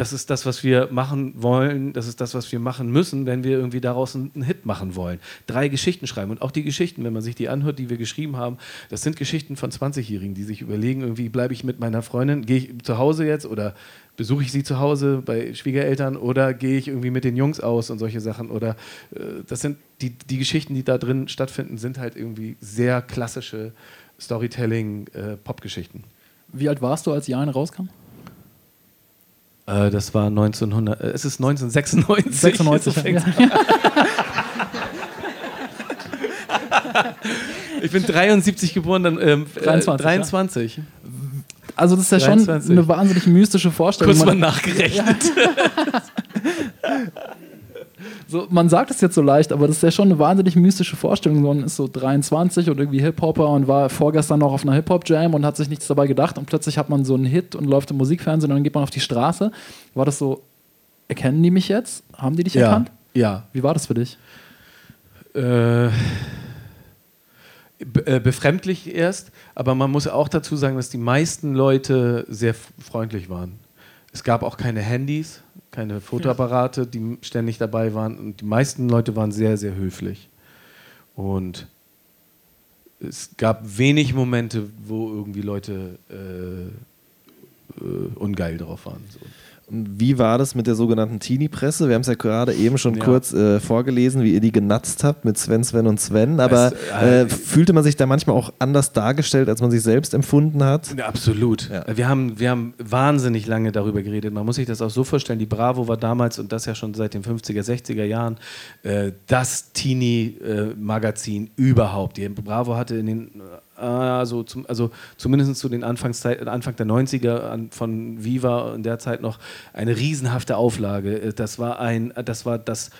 das ist das, was wir machen wollen, das ist das, was wir machen müssen, wenn wir irgendwie daraus einen Hit machen wollen. Drei Geschichten schreiben. Und auch die Geschichten, wenn man sich die anhört, die wir geschrieben haben, das sind Geschichten von 20-Jährigen, die sich überlegen, irgendwie bleibe ich mit meiner Freundin, gehe ich zu Hause jetzt oder besuche ich sie zu Hause bei Schwiegereltern oder gehe ich irgendwie mit den Jungs aus und solche Sachen. Oder äh, das sind die, die Geschichten, die da drin stattfinden, sind halt irgendwie sehr klassische Storytelling-Pop-Geschichten. Äh, Wie alt warst du, als Jan rauskam? Äh, das war 1900, äh, es ist 1996. 96, ja. ich bin 73 geboren, dann ähm, 23. 23. Ja. Also das ist ja 23. schon eine wahnsinnig mystische Vorstellung. Kurz mal nachgerechnet. so, man sagt es jetzt so leicht, aber das ist ja schon eine wahnsinnig mystische Vorstellung. Man ist so 23 und irgendwie Hip-Hopper und war vorgestern noch auf einer Hip-Hop-Jam und hat sich nichts dabei gedacht und plötzlich hat man so einen Hit und läuft im Musikfernsehen und dann geht man auf die Straße. War das so, erkennen die mich jetzt? Haben die dich ja. erkannt? Ja. Wie war das für dich? Äh äh, befremdlich erst, aber man muss auch dazu sagen, dass die meisten Leute sehr freundlich waren. Es gab auch keine Handys, keine Fotoapparate, die ständig dabei waren und die meisten Leute waren sehr, sehr höflich. Und es gab wenig Momente, wo irgendwie Leute äh, äh, ungeil drauf waren. So. Wie war das mit der sogenannten Teenie-Presse? Wir haben es ja gerade eben schon ja. kurz äh, vorgelesen, wie ihr die genatzt habt mit Sven, Sven und Sven. Aber es, äh, äh, fühlte man sich da manchmal auch anders dargestellt, als man sich selbst empfunden hat? Ja, absolut. Ja. Wir, haben, wir haben wahnsinnig lange darüber geredet. Man muss sich das auch so vorstellen, die Bravo war damals, und das ja schon seit den 50er, 60er Jahren, äh, das Teenie-Magazin äh, überhaupt. Die Bravo hatte in den also, zum, also zumindest zu den Anfangszeit, Anfang der 90er an, von Viva in der Zeit noch eine riesenhafte Auflage. Äh, das war ein, das war das,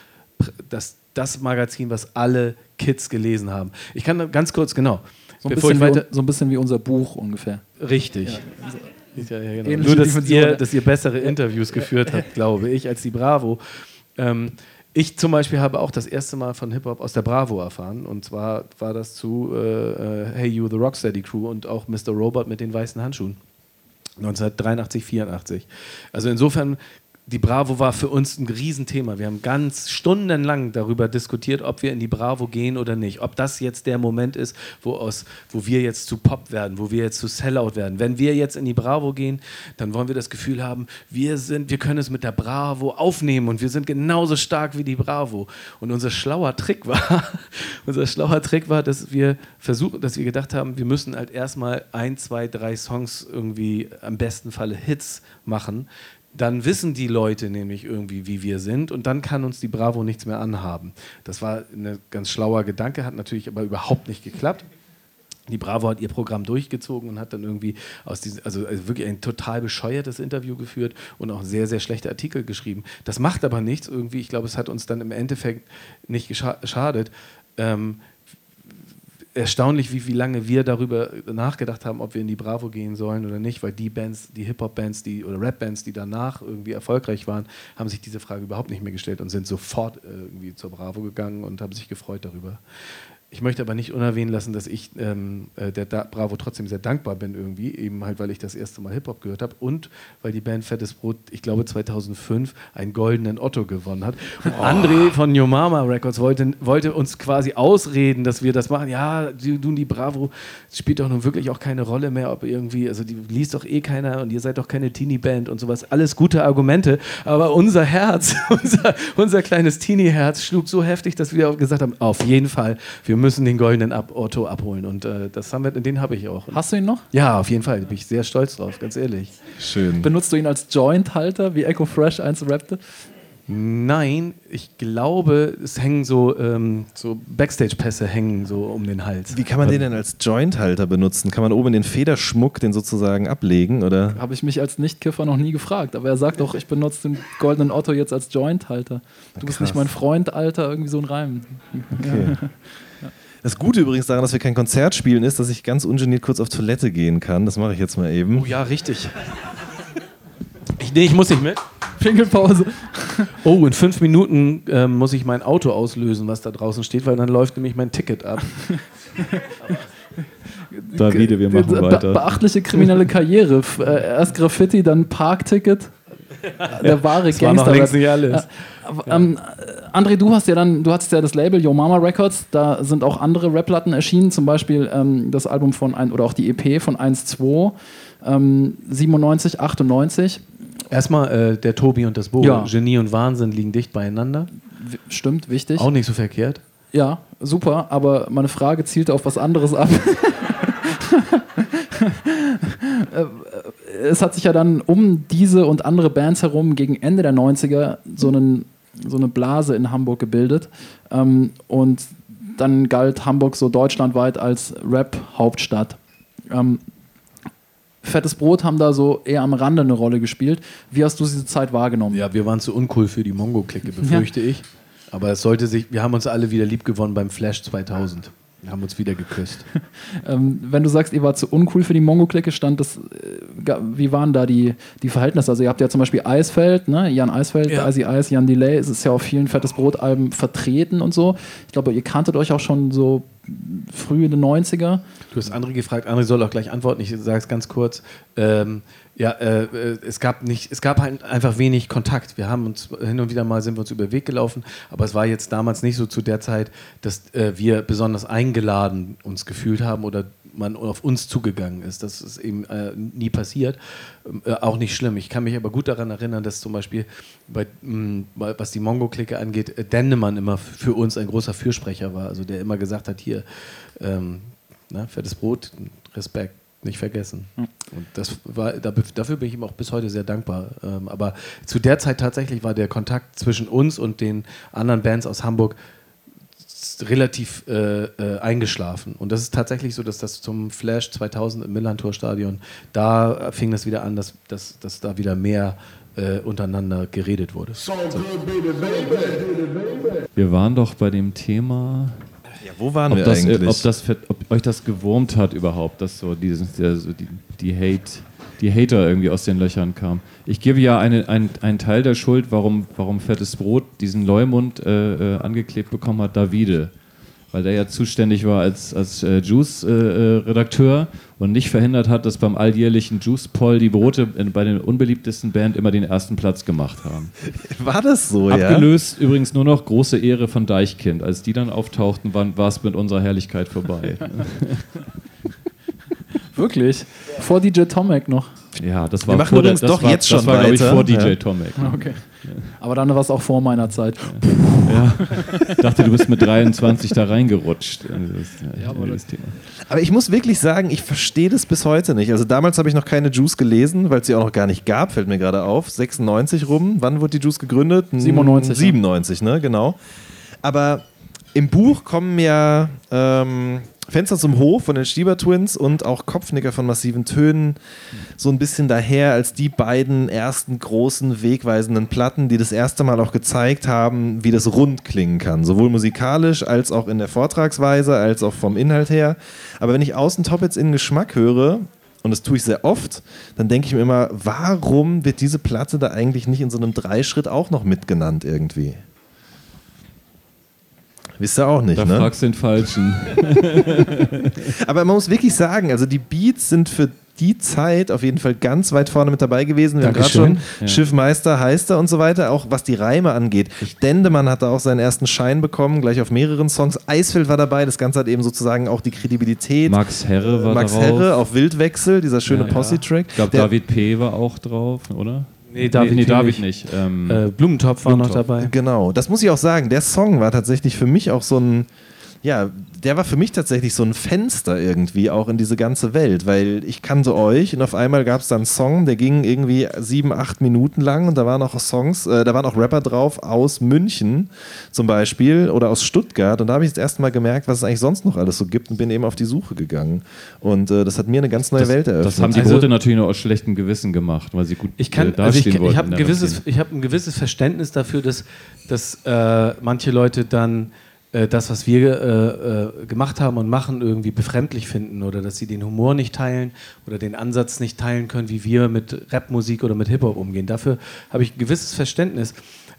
das, das Magazin, was alle Kids gelesen haben. Ich kann ganz kurz, genau. So ein, bisschen wie, so ein bisschen wie unser Buch ungefähr. Richtig. Ja. Ja, ja, genau. Nur, dass ihr, dass ihr bessere Interviews geführt habt, glaube ich, als die Bravo. Ähm, ich zum Beispiel habe auch das erste Mal von Hip-Hop aus der Bravo erfahren. Und zwar war das zu äh, äh Hey You, The Rocksteady Crew und auch Mr. Robot mit den weißen Handschuhen. 1983, 84. Also insofern die Bravo war für uns ein Riesenthema. Wir haben ganz stundenlang darüber diskutiert, ob wir in die Bravo gehen oder nicht. Ob das jetzt der Moment ist, wo, aus, wo wir jetzt zu Pop werden, wo wir jetzt zu Sellout werden. Wenn wir jetzt in die Bravo gehen, dann wollen wir das Gefühl haben, wir, sind, wir können es mit der Bravo aufnehmen und wir sind genauso stark wie die Bravo. Und unser schlauer Trick war, unser schlauer Trick war, dass wir versuchen, dass wir gedacht haben, wir müssen halt erstmal ein, zwei, drei Songs irgendwie am besten Falle Hits machen, dann wissen die Leute nämlich irgendwie, wie wir sind und dann kann uns die Bravo nichts mehr anhaben. Das war ein ganz schlauer Gedanke, hat natürlich aber überhaupt nicht geklappt. Die Bravo hat ihr Programm durchgezogen und hat dann irgendwie aus diesem, also, also, wirklich ein total bescheuertes Interview geführt und auch sehr, sehr schlechte Artikel geschrieben. Das macht aber nichts irgendwie. Ich glaube, es hat uns dann im Endeffekt nicht geschadet. Ähm, erstaunlich, wie, wie lange wir darüber nachgedacht haben, ob wir in die Bravo gehen sollen oder nicht, weil die Bands, die Hip-Hop-Bands die, oder Rap-Bands, die danach irgendwie erfolgreich waren, haben sich diese Frage überhaupt nicht mehr gestellt und sind sofort äh, irgendwie zur Bravo gegangen und haben sich gefreut darüber. Ich möchte aber nicht unerwähnen lassen, dass ich ähm, äh, der da Bravo trotzdem sehr dankbar bin irgendwie, eben halt, weil ich das erste Mal Hip-Hop gehört habe und weil die Band Fettes Brot, ich glaube 2005, einen goldenen Otto gewonnen hat. Und oh. André von Your Mama Records wollte, wollte uns quasi ausreden, dass wir das machen. Ja, du, du die Bravo spielt doch nun wirklich auch keine Rolle mehr, ob irgendwie, also die liest doch eh keiner und ihr seid doch keine Teenie-Band und sowas. Alles gute Argumente, aber unser Herz, unser, unser kleines Teenie-Herz schlug so heftig, dass wir gesagt haben, auf jeden Fall, wir müssen den goldenen Ab Otto abholen. Und äh, das haben wir, den habe ich auch. Hast du ihn noch? Ja, auf jeden Fall. Da bin ich sehr stolz drauf, ganz ehrlich. Schön. Benutzt du ihn als Joint-Halter, wie Echo Fresh eins rappte? Nein, ich glaube, es hängen so, ähm, so Backstage-Pässe hängen so um den Hals. Wie kann man den denn als Joint-Halter benutzen? Kann man oben den Federschmuck den sozusagen ablegen? Oder? Habe ich mich als Nicht-Kiffer noch nie gefragt. Aber er sagt doch, ich benutze den goldenen Otto jetzt als Joint-Halter. Du bist nicht mein Freund, Alter, irgendwie so ein Reim. Okay. Das Gute übrigens daran, dass wir kein Konzert spielen, ist, dass ich ganz ungeniert kurz auf Toilette gehen kann. Das mache ich jetzt mal eben. Oh ja, richtig. Ich, nee, ich muss nicht mit. Pinkelpause. Oh, in fünf Minuten äh, muss ich mein Auto auslösen, was da draußen steht, weil dann läuft nämlich mein Ticket ab. Davide, wir machen Be weiter. Beachtliche kriminelle Karriere. Äh, erst Graffiti, dann Parkticket. Der wahre das Gangster. War noch längst nicht alles. Ja. Ähm, André, du hast ja dann, du hattest ja das Label Yo Mama Records, da sind auch andere Rap-Platten erschienen, zum Beispiel ähm, das Album von ein, oder auch die EP von 1-2, ähm, 97, 98. Erstmal äh, der Tobi und das Bo. Ja. Genie und Wahnsinn liegen dicht beieinander. W stimmt, wichtig. Auch nicht so verkehrt. Ja, super, aber meine Frage zielte auf was anderes ab. Es hat sich ja dann um diese und andere Bands herum gegen Ende der 90er so, einen, so eine Blase in Hamburg gebildet. Ähm, und dann galt Hamburg so deutschlandweit als Rap-Hauptstadt. Ähm, Fettes Brot haben da so eher am Rande eine Rolle gespielt. Wie hast du diese Zeit wahrgenommen? Ja, wir waren zu uncool für die Mongo-Clique, befürchte ja. ich. Aber es sollte sich, wir haben uns alle wieder lieb gewonnen beim Flash 2000. Wir haben uns wieder geküsst. ähm, wenn du sagst, ihr wart zu uncool für die Mongo-Clique, stand das, äh, wie waren da die, die Verhältnisse? Also ihr habt ja zum Beispiel Eisfeld, ne? Jan Eisfeld, ja. Icy Ice, Jan Delay, es ist ja auf vielen Fettes Brot-Alben vertreten und so. Ich glaube, ihr kanntet euch auch schon so frühe 90er. Du hast André gefragt, André soll auch gleich antworten, ich sage es ganz kurz. Ähm, ja, äh, äh, es gab nicht, es gab halt einfach wenig Kontakt. Wir haben uns hin und wieder mal sind wir uns über den Weg gelaufen, aber es war jetzt damals nicht so zu der Zeit, dass äh, wir besonders eingeladen uns gefühlt haben oder man auf uns zugegangen ist. Das ist eben äh, nie passiert. Äh, auch nicht schlimm. Ich kann mich aber gut daran erinnern, dass zum Beispiel bei, mh, was die Mongo-Clique angeht, äh, Dennemann immer für uns ein großer Fürsprecher war. Also der immer gesagt hat, hier, ähm, na, fettes Brot, Respekt nicht vergessen. Hm. Und das war, dafür bin ich ihm auch bis heute sehr dankbar. Ähm, aber zu der Zeit tatsächlich war der Kontakt zwischen uns und den anderen Bands aus Hamburg relativ äh, äh, eingeschlafen. Und das ist tatsächlich so, dass das zum Flash 2000 im Millantor-Stadion, da fing das wieder an, dass, dass, dass da wieder mehr äh, untereinander geredet wurde. So. Wir waren doch bei dem Thema wo waren ob wir das, eigentlich? Ob, das, ob euch das gewurmt hat überhaupt, dass so, dieses, der, so die, die, Hate, die Hater irgendwie aus den Löchern kamen. Ich gebe ja eine, ein, einen Teil der Schuld, warum, warum Fettes Brot diesen Leumund äh, äh, angeklebt bekommen hat, Davide weil der ja zuständig war als, als äh, Juice-Redakteur äh, und nicht verhindert hat, dass beim alljährlichen Juice-Poll die Brote in, bei den unbeliebtesten Band immer den ersten Platz gemacht haben. War das so, ja? Abgelöst übrigens nur noch große Ehre von Deichkind. Als die dann auftauchten, war es mit unserer Herrlichkeit vorbei. Wirklich? Vor DJ Tomek noch? Ja, das war Wir machen übrigens der, doch war, jetzt schon Das war, glaube ich, vor DJ ja. Tomek. Okay. Aber dann war es auch vor meiner Zeit. Ja. Ich dachte, du bist mit 23 da reingerutscht. Ja, aber, das Thema. aber ich muss wirklich sagen, ich verstehe das bis heute nicht. Also damals habe ich noch keine Juice gelesen, weil es sie auch noch gar nicht gab, fällt mir gerade auf. 96 rum. Wann wurde die Juice gegründet? 97. 97, ne? Genau. Aber im Buch kommen ja ähm, Fenster zum Hof von den Stieber Twins und auch Kopfnicker von massiven Tönen so ein bisschen daher als die beiden ersten großen wegweisenden Platten, die das erste Mal auch gezeigt haben, wie das rund klingen kann. Sowohl musikalisch als auch in der Vortragsweise, als auch vom Inhalt her. Aber wenn ich außen Top jetzt in Geschmack höre, und das tue ich sehr oft, dann denke ich mir immer, warum wird diese Platte da eigentlich nicht in so einem Dreischritt auch noch mitgenannt irgendwie? Wisst ihr auch nicht, Da ne? fragst du den Falschen. Aber man muss wirklich sagen, also die Beats sind für die Zeit auf jeden Fall ganz weit vorne mit dabei gewesen. Wir haben gerade Dankeschön. schon Ja. Schiffmeister, Heister und so weiter, auch was die Reime angeht. Dendemann hat da auch seinen ersten Schein bekommen, gleich auf mehreren Songs. Eisfeld war dabei, das Ganze hat eben sozusagen auch die Kredibilität. Max Herre war Max darauf. Herre auf Wildwechsel, dieser schöne Ja. Posse-Track. Ich glaube, David P. war auch drauf, oder? Nee, David nee, P. David nicht. nicht. Ähm, Äh, Blumentopf war noch dabei. Genau, das muss ich auch sagen. Der Song war tatsächlich für mich auch so ein, ja, der war für mich tatsächlich so ein Fenster irgendwie auch in diese ganze Welt, weil ich kannte euch und auf einmal gab es dann einen Song, der ging irgendwie sieben, acht Minuten lang und da waren auch Songs, äh, da waren auch Rapper drauf aus München zum Beispiel oder aus Stuttgart und da habe ich das erste Mal gemerkt, was es eigentlich sonst noch alles so gibt und bin eben auf die Suche gegangen und äh, das hat mir eine ganz neue das, Welt eröffnet. das haben die Also- Boote natürlich nur aus schlechtem Gewissen gemacht, weil sie gut Ich kann, äh, also ich, dastehen ich wollten habe in ein gewisses, ich habe ein gewisses Verständnis dafür, dass, dass äh, manche Leute dann das, was wir äh, äh, gemacht haben und machen, irgendwie befremdlich finden oder dass sie den Humor nicht teilen oder den Ansatz nicht teilen können, wie wir mit Rapmusik oder mit Hip-Hop umgehen. Dafür habe ich ein gewisses Verständnis.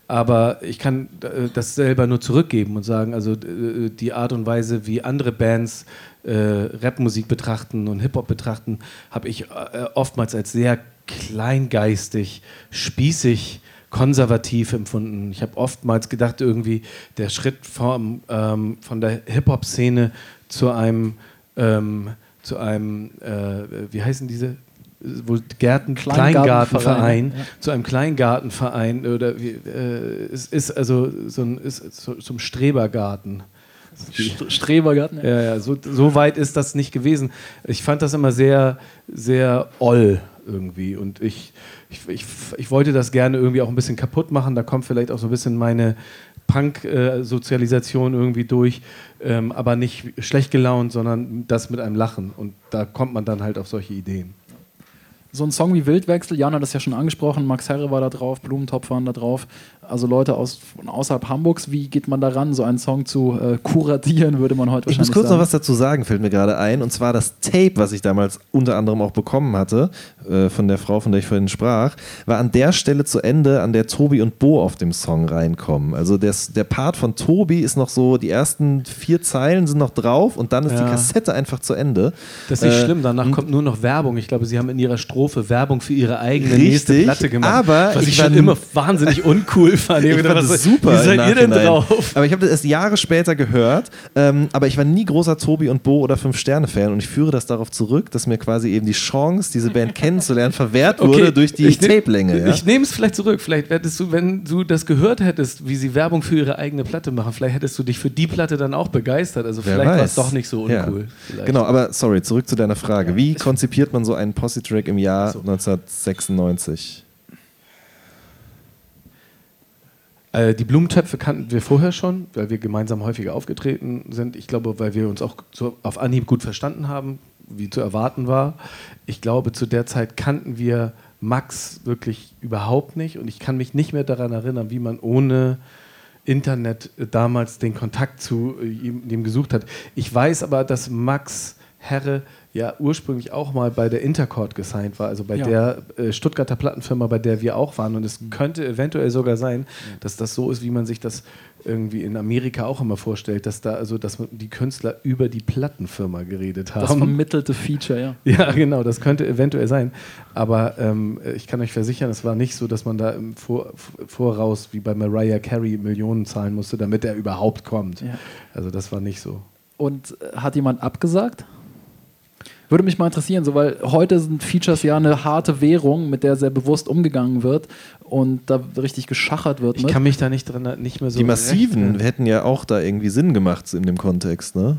Aber ich kann äh, das selber nur zurückgeben und sagen, also äh, die Art und Weise, wie andere Bands äh, Rapmusik betrachten und Hip-Hop betrachten, habe ich äh, oftmals als sehr kleingeistig, spießig, konservativ empfunden. Ich habe oftmals gedacht, irgendwie der Schritt vom, ähm, von der Hip-Hop-Szene zu einem, ähm, zu einem äh, wie heißen diese? Wo Gärten, Kleingartenverein, ja. zu einem Kleingartenverein oder wie, äh, es ist also so ein ist so, zum Strebergarten. St- Strebergarten. Ja. Ja, ja, so, so weit ist das nicht gewesen. Ich fand das immer sehr, sehr oll irgendwie. Und ich, ich, ich, ich wollte das gerne irgendwie auch ein bisschen kaputt machen. Da kommt vielleicht auch so ein bisschen meine Punk-Sozialisation irgendwie durch. Ähm, aber nicht schlecht gelaunt, sondern das mit einem Lachen. Und da kommt man dann halt auf solche Ideen. So ein Song wie Wildwechsel, Jan hat das ja schon angesprochen, Max Herre war da drauf, Blumentopf waren da drauf. Also Leute aus, von außerhalb Hamburgs, wie geht man da ran, so einen Song zu äh, kuratieren, würde man heute Ich muss wahrscheinlich kurz sagen. noch was dazu sagen, fällt mir gerade ein. Und zwar das Tape, was ich damals unter anderem auch bekommen hatte, äh, von der Frau, von der ich vorhin sprach, war an der Stelle zu Ende, an der Tobi und Bo auf dem Song reinkommen. Also das, der Part von Tobi ist noch so, die ersten vier Zeilen sind noch drauf und dann ist Ja. die Kassette einfach zu Ende. Das ist nicht Äh, schlimm, danach kommt nur noch Werbung. Ich glaube, sie haben in ihrer Strophe Werbung für ihre eigene nächste Richtig, Platte gemacht. aber was ich, ich schon immer wahnsinnig uncool fand. Ich fand das super. Wie seid ihr denn drauf? Aber ich habe das erst Jahre später gehört. Ähm, aber ich war nie großer Tobi und Bo oder Fünf-Sterne-Fan und ich führe das darauf zurück, dass mir quasi eben die Chance, diese Band kennenzulernen, verwehrt wurde durch die Tape-Länge. Ja? Ich nehme es vielleicht zurück. Vielleicht hättest du, wenn du das gehört hättest, wie sie Werbung für ihre eigene Platte machen, vielleicht hättest du dich für die Platte dann auch begeistert. Also Wer vielleicht war es doch nicht so Ja. uncool. Vielleicht. Genau, aber sorry, zurück zu deiner Frage. Wie konzipiert man so einen Posse-Track im Jahr So. 1996? Äh, die Blumentöpfe kannten wir vorher schon, weil wir gemeinsam häufiger aufgetreten sind. Ich glaube, weil wir uns auch so auf Anhieb gut verstanden haben, wie zu erwarten war. Ich glaube, zu der Zeit kannten wir Max wirklich überhaupt nicht und ich kann mich nicht mehr daran erinnern, wie man ohne Internet damals den Kontakt zu äh, ihm, ihm gesucht hat. Ich weiß aber, dass Max Herre ja ursprünglich auch mal bei der Intercord gesigned war, also bei Ja. der äh, Stuttgarter Plattenfirma, bei der wir auch waren. Und es könnte eventuell sogar sein, dass das so ist, wie man sich das irgendwie in Amerika auch immer vorstellt, dass da also, dass die Künstler über die Plattenfirma geredet haben. das vermittelte Feature, ja. Ja, genau, das könnte eventuell sein. Aber ähm, ich kann euch versichern, es war nicht so, dass man da im Vor Voraus wie bei Mariah Carey Millionen zahlen musste, damit er überhaupt kommt. Ja. Also das war nicht so. Und äh, hat jemand abgesagt? Würde mich mal interessieren, so, weil heute sind Features ja eine harte Währung, mit der sehr bewusst umgegangen wird und da richtig geschachert wird. Ich mit. kann mich da nicht dran nicht mehr so die Massiven recht- hätten ja auch da irgendwie Sinn gemacht in dem Kontext, ne?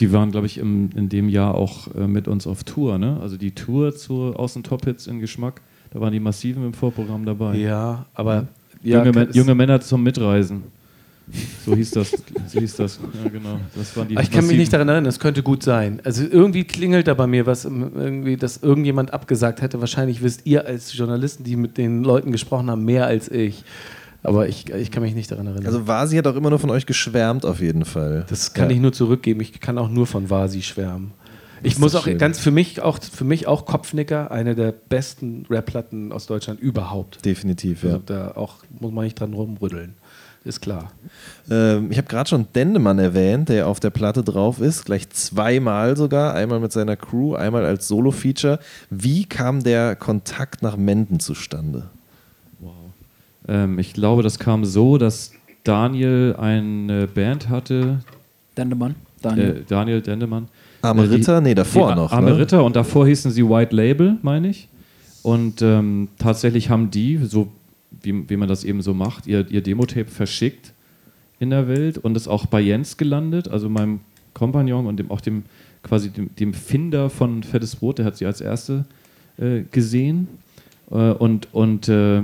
Die waren, glaube ich, im, in dem Jahr auch äh, mit uns auf Tour. Ne? Also die Tour zu Außen Top Hits in Geschmack, da waren die Massiven im Vorprogramm dabei. Ja, aber ja, junge, junge Männer zum Mitreisen. So hieß das. so hieß das. Ja, genau. Das waren die Aber ich kann mich nicht daran erinnern, es könnte gut sein. Also irgendwie klingelt da bei mir was, irgendwie, dass irgendjemand abgesagt hätte. Wahrscheinlich wisst ihr als Journalisten, die mit den Leuten gesprochen haben, mehr als ich. Aber ich, ich kann mich nicht daran erinnern. Also Vasi hat auch immer nur von euch geschwärmt auf jeden Fall. das kann ja. ich nur zurückgeben. Ich kann auch nur von Vasi schwärmen. Ich muss auch schön. ganz für mich auch für mich auch Kopfnicker, eine der besten Rap-Platten aus Deutschland überhaupt. Definitiv, Also ja. da auch muss man nicht dran rumrütteln. Ist klar. Ähm, ich habe gerade schon Dendemann erwähnt, der auf der Platte drauf ist, gleich zweimal sogar, einmal mit seiner Crew, einmal als Solo-Feature. Wie kam der Kontakt nach Menden zustande? Ähm, ich glaube, das kam so, dass Daniel eine Band hatte, Dendemann, Daniel. äh, Daniel Dendemann. Arme Äh, Ritter? Nee, davor die noch. Arme ne? Ritter und davor hießen sie White Label, meine ich. Und ähm, tatsächlich haben die, so wie, wie man das eben so macht, ihr, ihr Demo-Tape verschickt in der Welt und ist auch bei Jens gelandet, also meinem Kompagnon und dem, auch dem quasi dem, dem Finder von Fettes Brot, der hat sie als erste äh, gesehen. Äh, und und äh,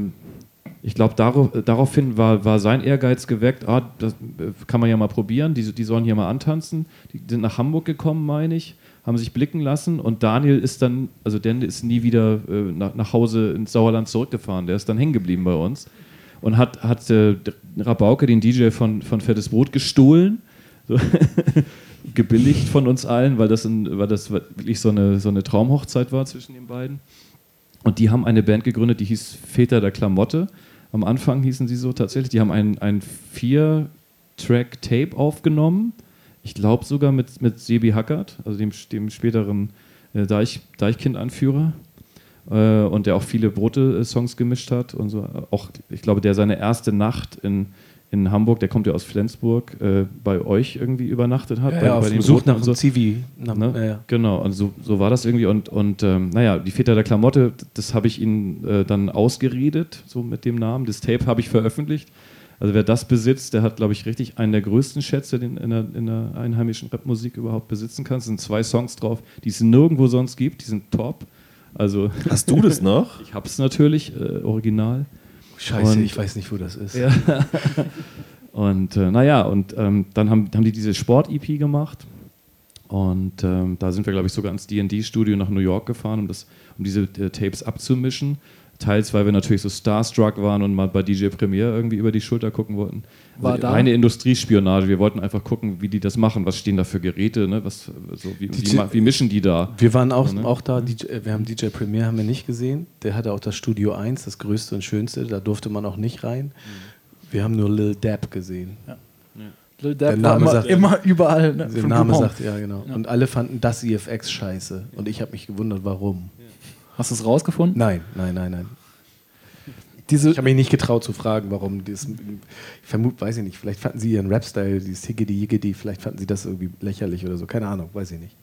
ich glaube, darauf, daraufhin war, war sein Ehrgeiz geweckt, ah, das äh, kann man ja mal probieren, die, die sollen hier mal antanzen. Die sind nach Hamburg gekommen, meine ich, haben sich blicken lassen und Daniel ist dann, also Dende ist nie wieder äh, nach, nach Hause ins Sauerland zurückgefahren, der ist dann hängen geblieben bei uns und hat, hat äh, Rabauke, den DJ von, von Fettes Brot, gestohlen. So. gebilligt von uns allen, weil das, ein, weil das wirklich so eine, so eine Traumhochzeit war zwischen den beiden. Und die haben eine Band gegründet, die hieß Väter der Klamotte. Am Anfang hießen sie so tatsächlich. Die haben ein, ein Vier-Track-Tape aufgenommen. Ich glaube sogar mit, mit Sebi Hackert, also dem, dem späteren äh, Deich, Deichkind-Anführer. Äh, und der auch viele Brote-Songs gemischt hat. Und so. Auch, ich glaube, der seine erste Nacht in, in Hamburg, der kommt ja aus Flensburg, äh, bei euch irgendwie übernachtet hat. bei, Ja, bei den Such Broten nach so. Zivi. Na, Ne? ja, ja. Genau, und so, so war das irgendwie. Und, und ähm, naja, die Väter der Klamotte, das habe ich ihnen äh, dann ausgeredet, so mit dem Namen. Das Tape habe ich veröffentlicht. Also wer das besitzt, der hat, glaube ich, richtig einen der größten Schätze, den in der, in der einheimischen Rapmusik überhaupt besitzen kann. Es sind zwei Songs drauf, die es nirgendwo sonst gibt. Die sind top. Also Hast du das noch? ich habe es natürlich, äh, original. Scheiße, Und- ich weiß nicht, wo das ist. Ja. und äh, naja, und ähm, dann haben, haben die diese Sport-EP gemacht. Und ähm, da sind wir, glaube ich, sogar ins DD-Studio nach New York gefahren, um, das, um diese äh, Tapes abzumischen. Teils, weil wir natürlich so starstruck waren und mal bei DJ Premier irgendwie über die Schulter gucken wollten. War Also da- Reine Industriespionage. Wir wollten einfach gucken, wie die das machen. Was stehen da für Geräte? Ne? Was, so, wie, wie, DJ wie mischen die da? Wir waren auch, So, ne? auch da, DJ, äh, wir haben DJ Premier haben wir nicht gesehen. Der hatte auch das Studio 1, das größte und schönste, da durfte man auch nicht rein. Wir haben nur Lil Dab gesehen. Lil Der Depp war Name immer, sagt- immer überall. Ne? Der Name sagt, ja genau. Und alle fanden das IFX scheiße. Und ich habe mich gewundert, warum. Hast du es rausgefunden? Nein, nein, nein, nein. Diese, Ich habe mich nicht getraut zu fragen, warum. Das, ich vermute, weiß ich nicht, vielleicht fanden sie ihren Rap-Style, dieses Higgity Yiggity, vielleicht fanden sie das irgendwie lächerlich oder so. Keine Ahnung, weiß ich nicht.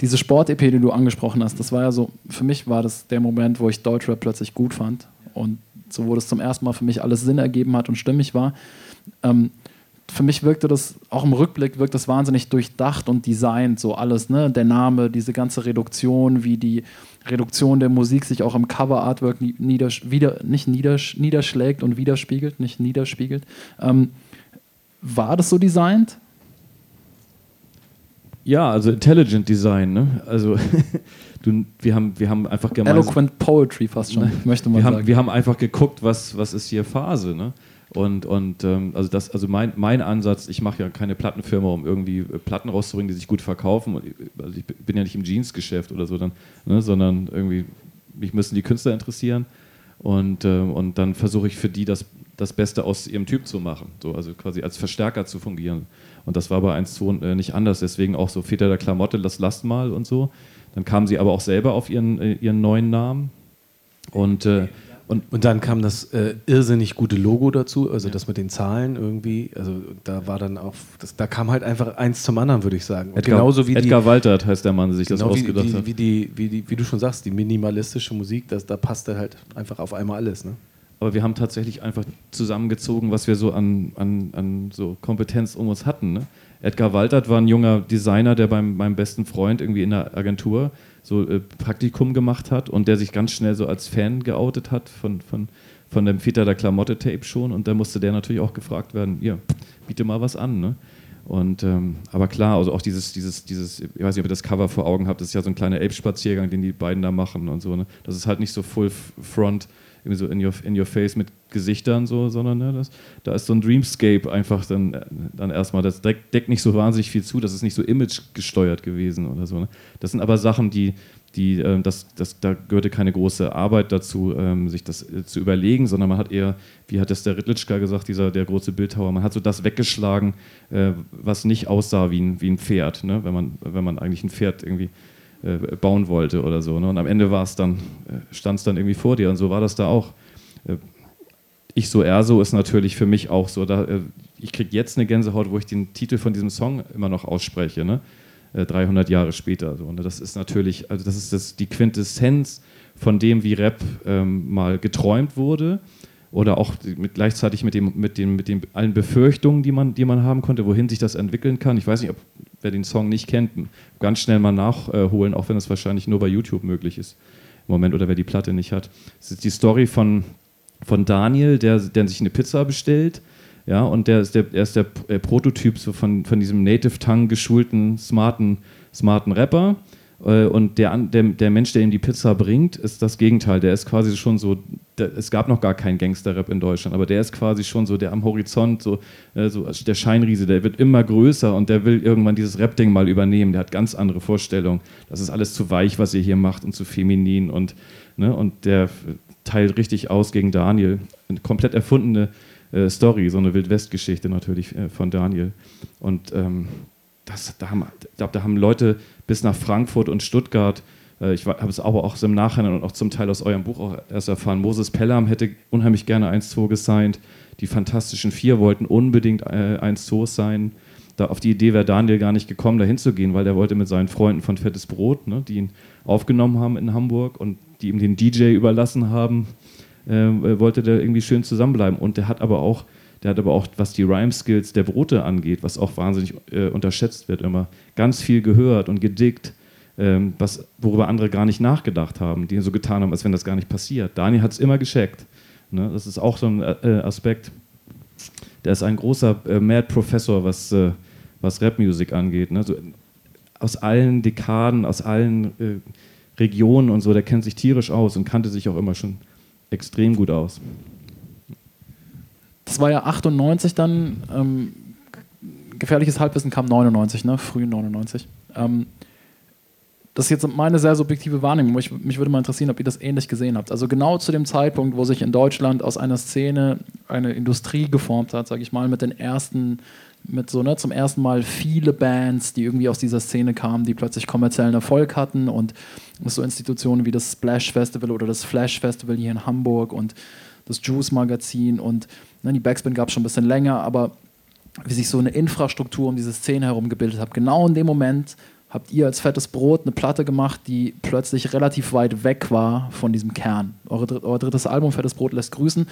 diese Sport-EP, die du angesprochen hast, das war ja so, für mich war das der Moment, wo ich Deutschrap plötzlich gut fand und so, wo das zum ersten Mal für mich alles Sinn ergeben hat und stimmig war. Ähm, für mich wirkte das, auch im Rückblick, wirkt das wahnsinnig durchdacht und designt, so alles, ne? Der Name, diese ganze Reduktion, wie die Reduktion der Musik sich auch im Cover-Artwork ni- niedersch wieder, nicht niedersch niederschlägt und widerspiegelt, nicht niederspiegelt. Ähm, war das so designt? Ja, also Intelligent Design. Ne? Also du, wir, haben, wir haben einfach gemeinsam... Eloquent Poetry fast schon, möchte man wir sagen. haben, wir haben einfach geguckt, was, was ist hier Phase. Ne? Und, und ähm, also, das, also mein, mein Ansatz, ich mache ja keine Plattenfirma, um irgendwie äh, Platten rauszubringen, die sich gut verkaufen. Ich- also ich bin ja nicht im Jeansgeschäft oder so, dann, ne? sondern irgendwie, mich müssen die Künstler interessieren. Und, ähm, und dann versuche ich für die das, das Beste aus ihrem Typ zu machen. So, also quasi als Verstärker zu fungieren. Und das war bei 1-2 äh, nicht anders. Deswegen auch so Väter der Klamotte, das lasst mal und so. Dann kamen sie aber auch selber auf ihren, äh, ihren neuen Namen. Und, äh, und Und dann kam das äh, irrsinnig gute Logo dazu, also das mit den Zahlen irgendwie. Also da war dann auch, das, da kam halt einfach eins zum anderen, würde ich sagen. Und Edgar, genauso wie Edgar die, Waltert heißt der Mann, der sich das genau wie, ausgedacht wie, hat. wie, die, wie, die, wie du schon sagst, die minimalistische Musik, das, da passte halt einfach auf einmal alles. Ne? Aber wir haben tatsächlich einfach zusammengezogen, was wir so an, an, an so Kompetenz um uns hatten. Ne? Edgar Waltert war ein junger Designer, der beim meinem besten Freund irgendwie in der Agentur so äh, Praktikum gemacht hat und der sich ganz schnell so als Fan geoutet hat von, von, von dem Väter der Klamotte-Tape schon. Und da musste der natürlich auch gefragt werden, ja, biete mal was an. Ne? Und, ähm, aber klar, also auch dieses, dieses, dieses, ich weiß nicht, ob ihr das Cover vor Augen habt, das ist ja so ein kleiner Elbspaziergang, den die beiden da machen und so. Ne? Das ist halt nicht so full front irgendwie so in your, in your face mit Gesichtern so, sondern ne, das, da ist so ein Dreamscape einfach dann, dann erstmal, das deckt, deckt nicht so wahnsinnig viel zu, das ist nicht so image gesteuert gewesen oder so. Ne? Das sind aber Sachen, die, die, äh, das, das, da gehörte keine große Arbeit dazu, ähm, sich das äh, zu überlegen, sondern man hat eher, wie hat das der Ritlitschka gesagt, dieser, der große Bildhauer, man hat so das weggeschlagen, äh, was nicht aussah wie ein, wie ein Pferd, ne? wenn, man, wenn man eigentlich ein Pferd irgendwie äh, bauen wollte oder so. Ne? Und am Ende war es dann, äh, stand es dann irgendwie vor dir und so war das da auch. Äh, ich so, er so ist natürlich für mich auch so. Da, ich kriege jetzt eine Gänsehaut, wo ich den Titel von diesem Song immer noch ausspreche. Ne? 300 Jahre später. So. Und das ist natürlich, also das ist das, die Quintessenz von dem, wie Rap ähm, mal geträumt wurde oder auch mit, gleichzeitig mit, dem, mit, dem, mit den allen Befürchtungen, die man, die man haben konnte, wohin sich das entwickeln kann. Ich weiß nicht, ob wer den Song nicht kennt, ganz schnell mal nachholen, auch wenn es wahrscheinlich nur bei YouTube möglich ist im Moment oder wer die Platte nicht hat. Es ist die Story von, von Daniel, der, der sich eine Pizza bestellt ja, und der ist der, er ist der äh, Prototyp so von, von diesem Native Tongue geschulten, smarten, smarten Rapper. Äh, und der, der, der Mensch, der ihm die Pizza bringt, ist das Gegenteil. Der ist quasi schon so, der, es gab noch gar keinen Gangster-Rap in Deutschland, aber der ist quasi schon so der am Horizont, so, äh, so der Scheinriese, der wird immer größer und der will irgendwann dieses Rap-Ding mal übernehmen. Der hat ganz andere Vorstellungen. Das ist alles zu weich, was ihr hier macht und zu feminin und, ne, und der teilt richtig aus gegen Daniel. Eine komplett erfundene äh, Story, so eine Wildwest-Geschichte natürlich äh, von Daniel. Und ähm, das, da haben, ich glaube, da haben Leute bis nach Frankfurt und Stuttgart, äh, ich habe es aber auch im Nachhinein und auch zum Teil aus eurem Buch auch erst erfahren, Moses Pelham hätte unheimlich gerne 1-2 gesigned, die Fantastischen Vier wollten unbedingt äh, 1-2 sein. Da, auf die Idee wäre Daniel gar nicht gekommen, da hinzugehen, weil der wollte mit seinen Freunden von Fettes Brot, ne, die ihn aufgenommen haben in Hamburg und die ihm den DJ überlassen haben, äh, wollte der irgendwie schön zusammenbleiben. Und der hat aber auch, der hat aber auch, was die Rhyme-Skills der Brote angeht, was auch wahnsinnig äh, unterschätzt wird immer, ganz viel gehört und gedickt, ähm, was, worüber andere gar nicht nachgedacht haben, die so getan haben, als wenn das gar nicht passiert. Daniel hat es immer gescheckt. Ne? Das ist auch so ein äh, Aspekt. Der ist ein großer äh, Mad-Professor, was, äh, was Rap-Musik angeht. Ne? So, aus allen Dekaden, aus allen äh, Regionen und so, der kennt sich tierisch aus und kannte sich auch immer schon extrem gut aus. Das war ja 98 dann. Ähm, gefährliches Halbwissen kam 99, ne? Früh 99. Ähm, das ist jetzt meine sehr subjektive Wahrnehmung. Ich, mich würde mal interessieren, ob ihr das ähnlich gesehen habt. Also genau zu dem Zeitpunkt, wo sich in Deutschland aus einer Szene eine Industrie geformt hat, sage ich mal, mit den ersten, mit so ne, zum ersten Mal viele Bands, die irgendwie aus dieser Szene kamen, die plötzlich kommerziellen Erfolg hatten und so Institutionen wie das Splash Festival oder das Flash Festival hier in Hamburg und das Juice Magazin und ne, die Backspin gab es schon ein bisschen länger, aber wie sich so eine Infrastruktur um diese Szene herum gebildet hat. Genau in dem Moment habt ihr als fettes Brot eine Platte gemacht, die plötzlich relativ weit weg war von diesem Kern. Eure, euer drittes Album, Fettes Brot, lässt grüßen.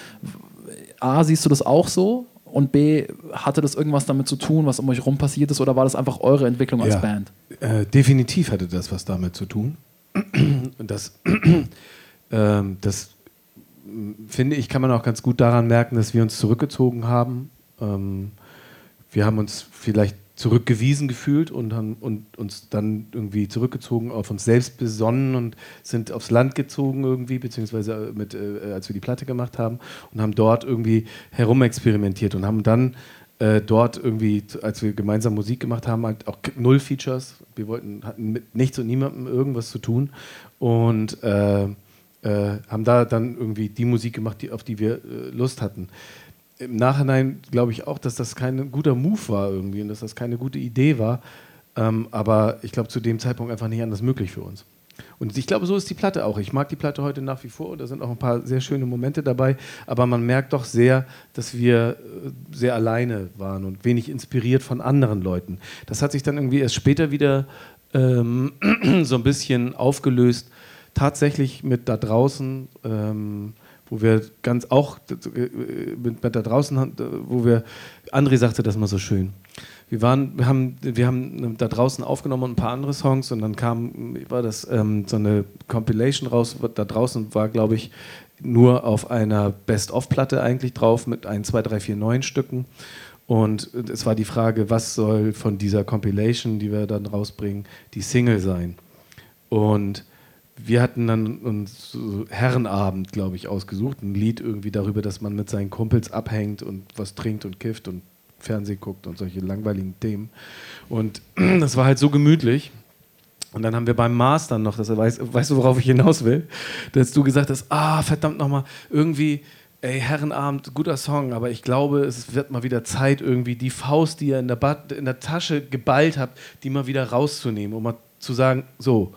A, siehst du das auch so? Und B, hatte das irgendwas damit zu tun, was um euch rum passiert ist, oder war das einfach eure Entwicklung als ja, Band? Äh, definitiv hatte das was damit zu tun. Das, ähm, das finde ich, kann man auch ganz gut daran merken, dass wir uns zurückgezogen haben. Ähm, wir haben uns vielleicht zurückgewiesen gefühlt und haben und uns dann irgendwie zurückgezogen, auf uns selbst besonnen und sind aufs Land gezogen irgendwie, beziehungsweise mit, äh, als wir die Platte gemacht haben und haben dort irgendwie herumexperimentiert und haben dann äh, dort irgendwie, als wir gemeinsam Musik gemacht haben, halt auch null Features. Wir wollten, hatten mit nichts und niemandem irgendwas zu tun und äh, äh haben da dann irgendwie die Musik gemacht, die, auf die wir äh, Lust hatten im Nachhinein glaube ich auch, dass das kein guter Move war irgendwie und dass das keine gute Idee war. Ähm, aber ich glaube, zu dem Zeitpunkt einfach nicht anders möglich für uns. Und ich glaube, so ist die Platte auch. Ich mag die Platte heute nach wie vor. Da sind auch ein paar sehr schöne Momente dabei. Aber man merkt doch sehr, dass wir äh, sehr alleine waren und wenig inspiriert von anderen Leuten. Das hat sich dann irgendwie erst später wieder ähm, so ein bisschen aufgelöst. Tatsächlich mit da draußen. Ähm, wo wir ganz auch mit, mit da draußen, wo wir, André sagte das mal so schön. Wir, waren, wir, haben, wir haben da draußen aufgenommen und ein paar andere Songs und dann kam, war das ähm, so eine Compilation raus. Da draußen war, glaube ich, nur auf einer Best-of-Platte eigentlich drauf mit ein, zwei, drei, vier neuen Stücken. Und es war die Frage, was soll von dieser Compilation, die wir dann rausbringen, die Single sein? Und wir hatten dann uns so Herrenabend, glaube ich, ausgesucht. Ein Lied irgendwie darüber, dass man mit seinen Kumpels abhängt und was trinkt und kifft und Fernsehen guckt und solche langweiligen Themen. Und das war halt so gemütlich. Und dann haben wir beim Master noch, dass er weiß, weißt du, worauf ich hinaus will? Dass du gesagt hast, ah, verdammt nochmal, irgendwie, ey, Herrenabend, guter Song, aber ich glaube, es wird mal wieder Zeit, irgendwie die Faust, die ihr in der, Bad, in der Tasche geballt habt, die mal wieder rauszunehmen, um mal zu sagen, so,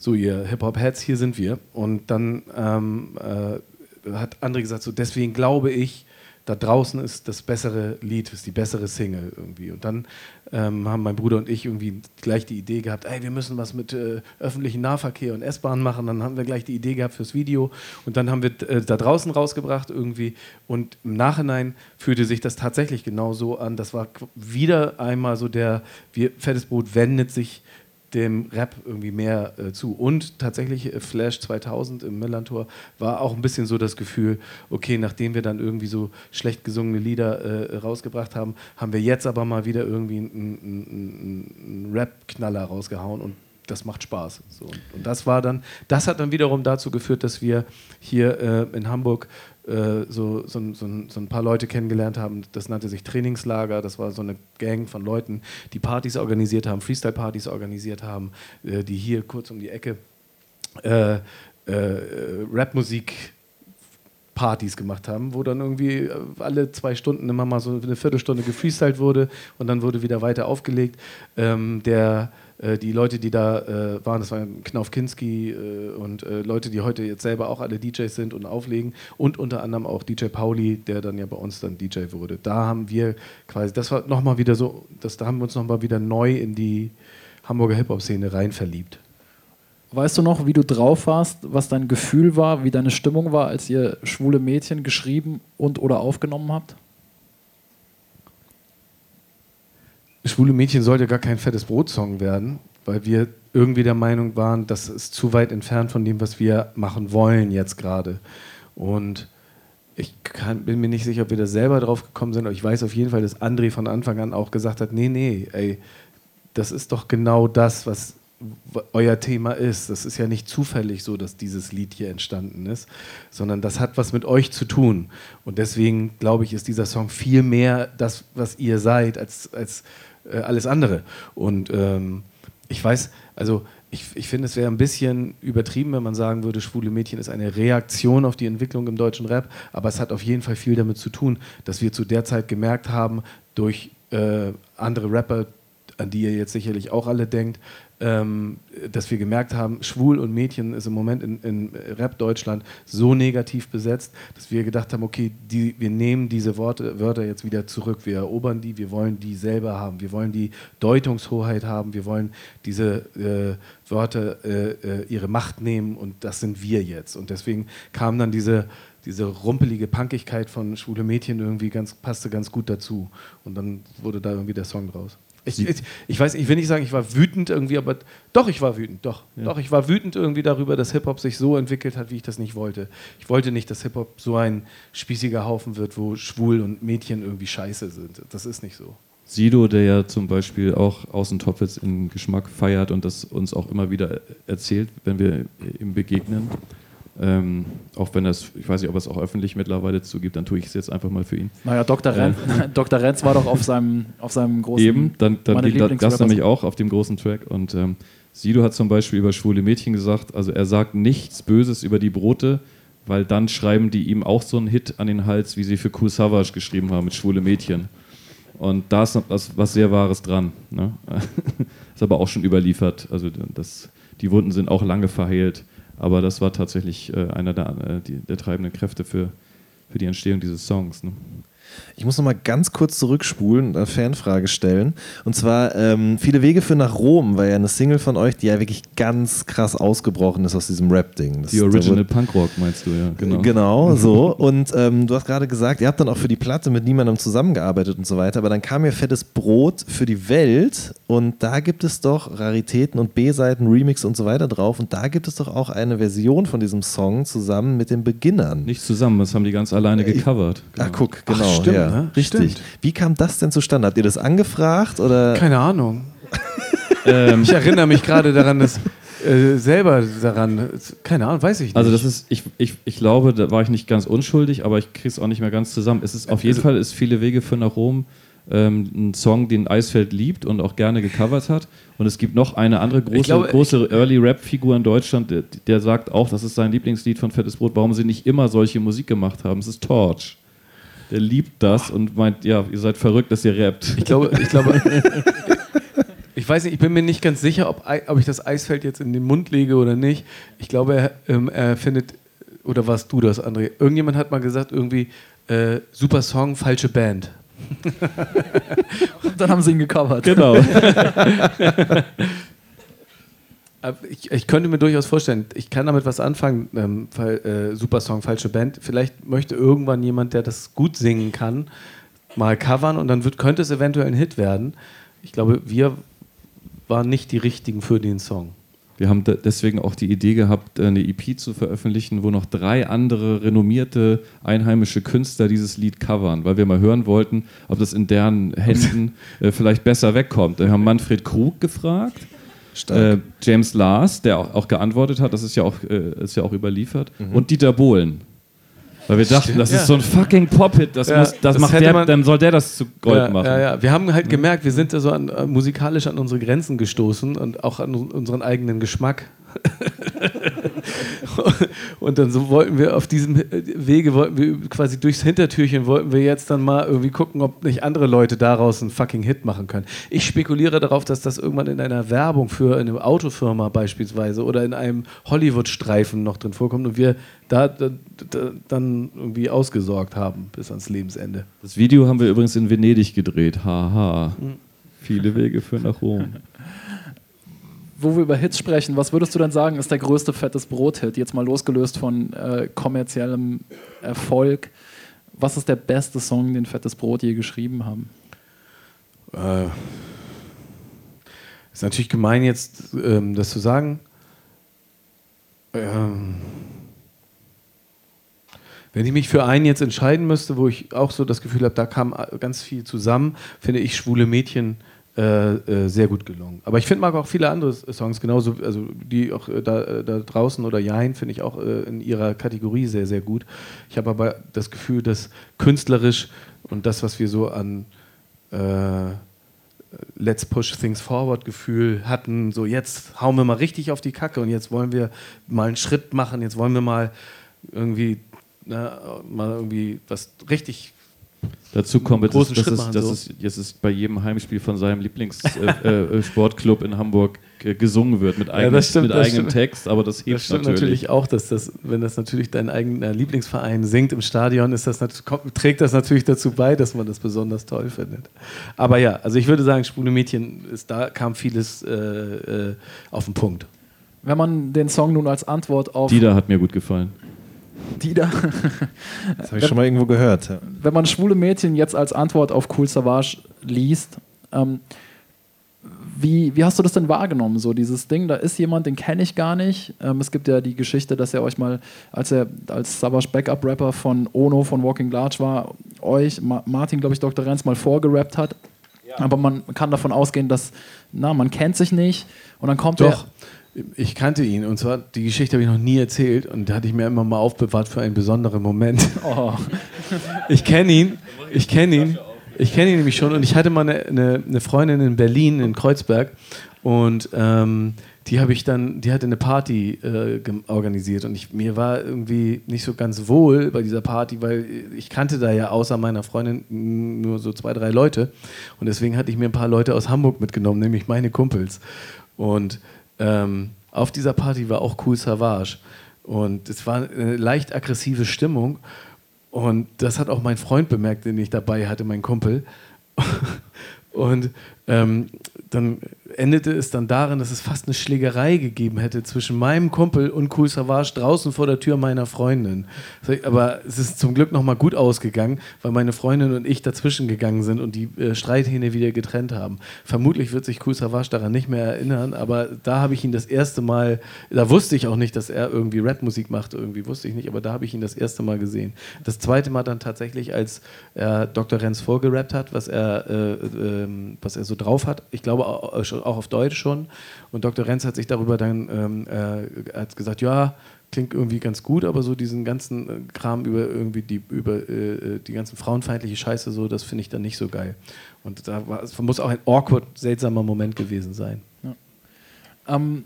so ihr Hip-Hop-Heads, hier sind wir. Und dann ähm, äh, hat André gesagt, so deswegen glaube ich, da draußen ist das bessere Lied, ist die bessere Single irgendwie. Und dann ähm, haben mein Bruder und ich irgendwie gleich die Idee gehabt, ey, wir müssen was mit äh, öffentlichem Nahverkehr und S-Bahn machen. Dann haben wir gleich die Idee gehabt fürs Video und dann haben wir äh, da draußen rausgebracht irgendwie. Und im Nachhinein fühlte sich das tatsächlich genau so an. Das war wieder einmal so der, wir, Fettes Brot wendet sich dem Rap irgendwie mehr äh, zu. Und tatsächlich äh, Flash 2000 im Millantor war auch ein bisschen so das Gefühl, okay, nachdem wir dann irgendwie so schlecht gesungene Lieder äh, rausgebracht haben, haben wir jetzt aber mal wieder irgendwie einen, einen Rap-Knaller rausgehauen und das macht Spaß. So. Und das war dann, das hat dann wiederum dazu geführt, dass wir hier äh, in Hamburg äh, so, so, so, so, ein paar Leute kennengelernt haben. Das nannte sich Trainingslager. Das war so eine Gang von Leuten, die Partys organisiert haben, Freestyle-Partys organisiert haben, äh, die hier kurz um die Ecke äh, äh Rapmusik Partys gemacht haben, wo dann irgendwie äh, alle zwei Stunden immer mal so eine Viertelstunde gefreestylt wurde und dann wurde wieder weiter aufgelegt. Ähm, der äh, die Leute, die da äh, waren, das waren Knauf Kinski äh, und äh, Leute, die heute jetzt selber auch alle DJs sind und auflegen und unter anderem auch DJ Pauli, der dann ja bei uns dann DJ wurde. Da haben wir quasi, das war nochmal wieder so, das, da haben wir uns nochmal wieder neu in die Hamburger Hip-Hop-Szene rein verliebt. Weißt du noch, wie du drauf warst, was dein Gefühl war, wie deine Stimmung war, als ihr schwule Mädchen geschrieben und oder aufgenommen habt? Schwule Mädchen sollte gar kein fettes Brot-Song werden, weil wir irgendwie der Meinung waren, das ist zu weit entfernt von dem, was wir machen wollen jetzt gerade. Und ich kann, bin mir nicht sicher, ob wir da selber drauf gekommen sind, aber ich weiß auf jeden Fall, dass André von Anfang an auch gesagt hat, nee, nee, ey, das ist doch genau das, was euer Thema ist. Das ist ja nicht zufällig so, dass dieses Lied hier entstanden ist, sondern das hat was mit euch zu tun. Und deswegen, glaube ich, ist dieser Song viel mehr das, was ihr seid, als, als äh, alles andere. Und ähm, ich weiß, also ich, ich finde, es wäre ein bisschen übertrieben, wenn man sagen würde, schwule Mädchen ist eine Reaktion auf die Entwicklung im deutschen Rap, aber es hat auf jeden Fall viel damit zu tun, dass wir zu der Zeit gemerkt haben, durch äh, andere Rapper, an die ihr jetzt sicherlich auch alle denkt, dass wir gemerkt haben, schwul und Mädchen ist im Moment in, in Rap Deutschland so negativ besetzt, dass wir gedacht haben, okay, die, wir nehmen diese Worte, Wörter jetzt wieder zurück, wir erobern die, wir wollen die selber haben, wir wollen die Deutungshoheit haben, wir wollen diese äh, Wörter äh, äh, ihre Macht nehmen und das sind wir jetzt. Und deswegen kam dann diese diese rumpelige Punkigkeit von schwule Mädchen irgendwie ganz, passte ganz gut dazu. Und dann wurde da irgendwie der Song draus. Ich, ich, ich, weiß, ich will nicht sagen, ich war wütend irgendwie, aber doch, ich war wütend, doch. Ja. Doch, ich war wütend irgendwie darüber, dass Hip-Hop sich so entwickelt hat, wie ich das nicht wollte. Ich wollte nicht, dass Hip-Hop so ein spießiger Haufen wird, wo schwul und Mädchen irgendwie scheiße sind. Das ist nicht so. Sido, der ja zum Beispiel auch Außentopfwitz in Geschmack feiert und das uns auch immer wieder erzählt, wenn wir ihm begegnen, ähm, auch wenn das, ich weiß nicht, ob es auch öffentlich mittlerweile zugibt, dann tue ich es jetzt einfach mal für ihn. Naja, Dr. Renz, äh, Dr. Renz war doch auf seinem, auf seinem großen. Eben, dann, dann geht das nämlich auch auf dem großen Track. Und ähm, Sido hat zum Beispiel über schwule Mädchen gesagt, also er sagt nichts Böses über die Brote, weil dann schreiben die ihm auch so einen Hit an den Hals, wie sie für Cool Savage geschrieben haben mit schwule Mädchen. Und da ist was sehr Wahres dran. Ne? ist aber auch schon überliefert. Also das, die Wunden sind auch lange verheilt. Aber das war tatsächlich äh, einer der, äh, die, der treibenden Kräfte für, für die Entstehung dieses Songs. Ne? Ich muss noch mal ganz kurz zurückspulen und eine Fanfrage stellen. Und zwar, ähm, Viele Wege für nach Rom war ja eine Single von euch, die ja wirklich ganz krass ausgebrochen ist aus diesem Rap-Ding. Die Original Punkrock meinst du, ja, genau. Genau, so. Und ähm, du hast gerade gesagt, ihr habt dann auch für die Platte mit niemandem zusammengearbeitet und so weiter, aber dann kam ja Fettes Brot für die Welt und da gibt es doch Raritäten und B-Seiten, Remix und so weiter drauf und da gibt es doch auch eine Version von diesem Song zusammen mit den Beginnern. Nicht zusammen, das haben die ganz alleine gecovert. Genau. Ach, guck, genau. Ach, stimmt, ja. ne? Richtig. Stimmt. Wie kam das denn zustande? Habt ihr das angefragt oder? Keine Ahnung. ähm. Ich erinnere mich gerade daran, dass äh, selber daran. Keine Ahnung, weiß ich nicht. Also das ist, ich, ich, ich glaube, da war ich nicht ganz unschuldig, aber ich kriege es auch nicht mehr ganz zusammen. Es ist auf jeden Also- Fall ist viele Wege für nach Rom ähm, ein Song, den Eisfeld liebt und auch gerne gecovert hat. Und es gibt noch eine andere große, glaube, große Early Rap-Figur in Deutschland, der, der sagt auch, das ist sein Lieblingslied von Fettes Brot, warum sie nicht immer solche Musik gemacht haben. Es ist Torch. Der liebt das und meint, ja, ihr seid verrückt, dass ihr rappt. Ich glaube, ich glaube. Ich weiß nicht, ich bin mir nicht ganz sicher, ob, ob ich das Eisfeld jetzt in den Mund lege oder nicht. Ich glaube, er, ähm, er findet, oder warst du das, André? Irgendjemand hat mal gesagt, irgendwie, äh, super Song, falsche Band. Und dann haben sie ihn gecovert. Genau. Aber Ich, ich könnte mir durchaus vorstellen, ich kann damit was anfangen, ähm, äh, super Song, falsche Band. Vielleicht möchte irgendwann jemand, der das gut singen kann, mal covern und dann wird, könnte es eventuell ein Hit werden. Ich glaube, wir waren nicht die richtigen für den Song. Wir haben de- deswegen auch die Idee gehabt, äh, eine EP zu veröffentlichen, wo noch drei andere renommierte einheimische Künstler dieses Lied covern, weil wir mal hören wollten, ob das in deren Händen äh, vielleicht besser wegkommt. Wir haben Manfred Krug gefragt, äh, James Lars, der auch, auch geantwortet hat, das ist ja auch, äh, ist ja auch überliefert, und Dieter Bohlen. Weil wir dachten, das Ja. ist so ein fucking Pop-Hit, das, Ja, muss, das, das macht der, man- dann soll der das zu Gold ja, machen. Ja, ja. Wir haben halt gemerkt, wir sind da so an, äh, musikalisch an unsere Grenzen gestoßen und auch an un- unseren eigenen Geschmack. und dann so wollten wir auf diesem Wege, wollten wir quasi durchs Hintertürchen, wollten wir jetzt dann mal irgendwie gucken, ob nicht andere Leute daraus einen fucking Hit machen können. Ich spekuliere darauf, dass das irgendwann in einer Werbung für eine Autofirma beispielsweise oder in einem Hollywood-Streifen noch drin vorkommt und wir da, da, da dann irgendwie ausgesorgt haben bis ans Lebensende. Das Video haben wir übrigens in Venedig gedreht. Haha. Hm. Viele Wege führen nach Rom. Wo wir über Hits sprechen, was würdest du denn sagen, ist der größte fettes Brot-Hit? Jetzt mal losgelöst von äh, kommerziellem Erfolg. Was ist der beste Song, den Fettes Brot je geschrieben haben? Äh, ist natürlich gemein jetzt, ähm, das zu sagen. Ähm, wenn ich mich für einen jetzt entscheiden müsste, wo ich auch so das Gefühl habe, da kam ganz viel zusammen, finde ich Schwule Mädchen äh, äh, sehr gut gelungen. Aber ich finde mag auch viele andere Songs genauso, also die auch äh, da, äh, da draußen oder Jein finde ich auch äh, in ihrer Kategorie sehr, sehr gut. Ich habe aber das Gefühl, dass künstlerisch und das, was wir so an Let's Push Things Forward Gefühl hatten, so jetzt hauen wir mal richtig auf die Kacke und jetzt wollen wir mal einen Schritt machen, jetzt wollen wir mal irgendwie na, mal irgendwie was richtig Dazu kommt, jetzt großen ist, das, Schritt ist, machen, das so. ist, jetzt ist bei jedem Heimspiel von seinem Lieblingssportclub äh, äh, Sportclub in Hamburg äh, gesungen wird mit, eigenem, das stimmt, mit eigenem stimmt. Text, aber das hebt Das stimmt natürlich. natürlich. auch, dass das, wenn das natürlich dein eigener Lieblingsverein singt im Stadion, ist das kommt, trägt das natürlich dazu bei, dass man das besonders toll findet. Aber ja, also ich würde sagen, Schwule Mädchen, ist, da kam vieles äh, äh, auf den Punkt. Wenn man den Song nun als Antwort auf Dieter hat mir gut gefallen. Dieter, Das habe ich schon mal irgendwo gehört. Ja. wenn man schwule Mädchen jetzt als Antwort auf Cool Savage liest, ähm, wie, wie hast du das denn wahrgenommen? So dieses Ding, da ist jemand, den kenne ich gar nicht. Ähm, es gibt ja die Geschichte, dass er euch mal, als er als Savage Backup-Rapper von Ono von Walking Large war, euch, Ma Martin, glaube ich, Dr. Renz mal vorgerappt hat. Aber man kann davon ausgehen, dass, na, man kennt sich nicht und dann kommt Doch, er. Ich kannte ihn und zwar, die Geschichte habe ich noch nie erzählt und da hatte ich mir immer mal aufbewahrt für einen besonderen Moment. Oh, Ich kenne ihn, ich kenne ihn, ich kenne ihn nämlich schon und ich hatte mal eine, eine, eine Freundin in Berlin, in Kreuzberg und ähm, die habe ich dann, die hatte eine Party äh, organisiert und ich, mir war irgendwie nicht so ganz wohl bei dieser Party, weil ich kannte da ja außer meiner Freundin nur so zwei, drei Leute und deswegen hatte ich mir ein paar Leute aus Hamburg mitgenommen, nämlich meine Kumpels und ähm, auf dieser Party war auch Cool Savage und es war eine leicht aggressive Stimmung und das hat auch mein Freund bemerkt, den ich dabei hatte, mein Kumpel. Und ähm, dann endete es dann darin, dass es fast eine Schlägerei gegeben hätte zwischen meinem Kumpel und Cool Savage draußen vor der Tür meiner Freundin. Aber es ist zum Glück nochmal gut ausgegangen, weil meine Freundin und ich dazwischen gegangen sind und die äh, Streithähne wieder getrennt haben. Vermutlich wird sich Cool Savage daran nicht mehr erinnern, aber da habe ich ihn das erste Mal, da wusste ich auch nicht, dass er irgendwie Rapmusik macht, irgendwie wusste ich nicht, aber da habe ich ihn das erste Mal gesehen. Das zweite Mal dann tatsächlich, als er Dr. Renz vorgerappt hat, was er äh, ähm, was er so drauf hat. Ich glaube auch, auf Deutsch schon. Und Dr. Renz hat sich darüber dann ähm, äh, hat gesagt, ja, klingt irgendwie ganz gut, aber so diesen ganzen äh, Kram über irgendwie die über äh, äh, die ganzen frauenfeindliche Scheiße so, das finde ich dann nicht so geil. Und da war, muss auch ein awkward, seltsamer Moment gewesen sein. Ja. Ähm,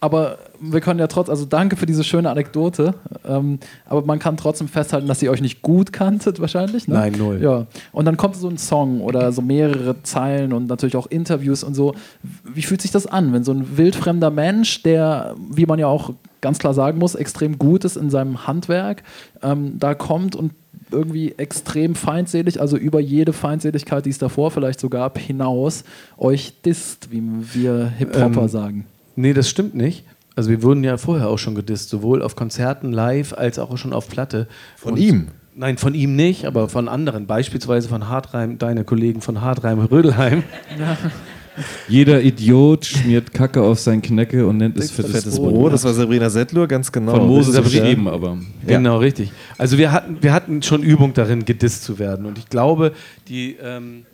aber wir können ja trotzdem, also danke für diese schöne Anekdote, ähm, aber man kann trotzdem festhalten, dass ihr euch nicht gut kanntet wahrscheinlich. Ne? Nein, null. Ja. Und dann kommt so ein Song oder so mehrere Zeilen und natürlich auch Interviews und so. Wie fühlt sich das an, wenn so ein wildfremder Mensch, der, wie man ja auch ganz klar sagen muss, extrem gut ist in seinem Handwerk, ähm, da kommt und irgendwie extrem feindselig, also über jede Feindseligkeit, die es davor vielleicht so gab, hinaus euch disst, wie wir Hip-Hopper ähm, sagen. Nee, das stimmt nicht. Also wir wurden ja vorher auch schon gedisst, sowohl auf Konzerten live als auch schon auf Platte. Von Und, ihm? Nein, von ihm nicht, aber von anderen. Beispielsweise von Hartreim, deine Kollegen von Hartreim Rödelheim. Ja. Jeder Idiot schmiert Kacke auf sein Knecke und nennt es fettes, fettes Brot. Brot. Das war Sabrina Settlur, ganz genau. Von Moses beschrieben, aber. Genau, richtig. Also wir hatten, wir hatten schon Übung darin, gedisst zu werden. Und ich glaube, die, ähm,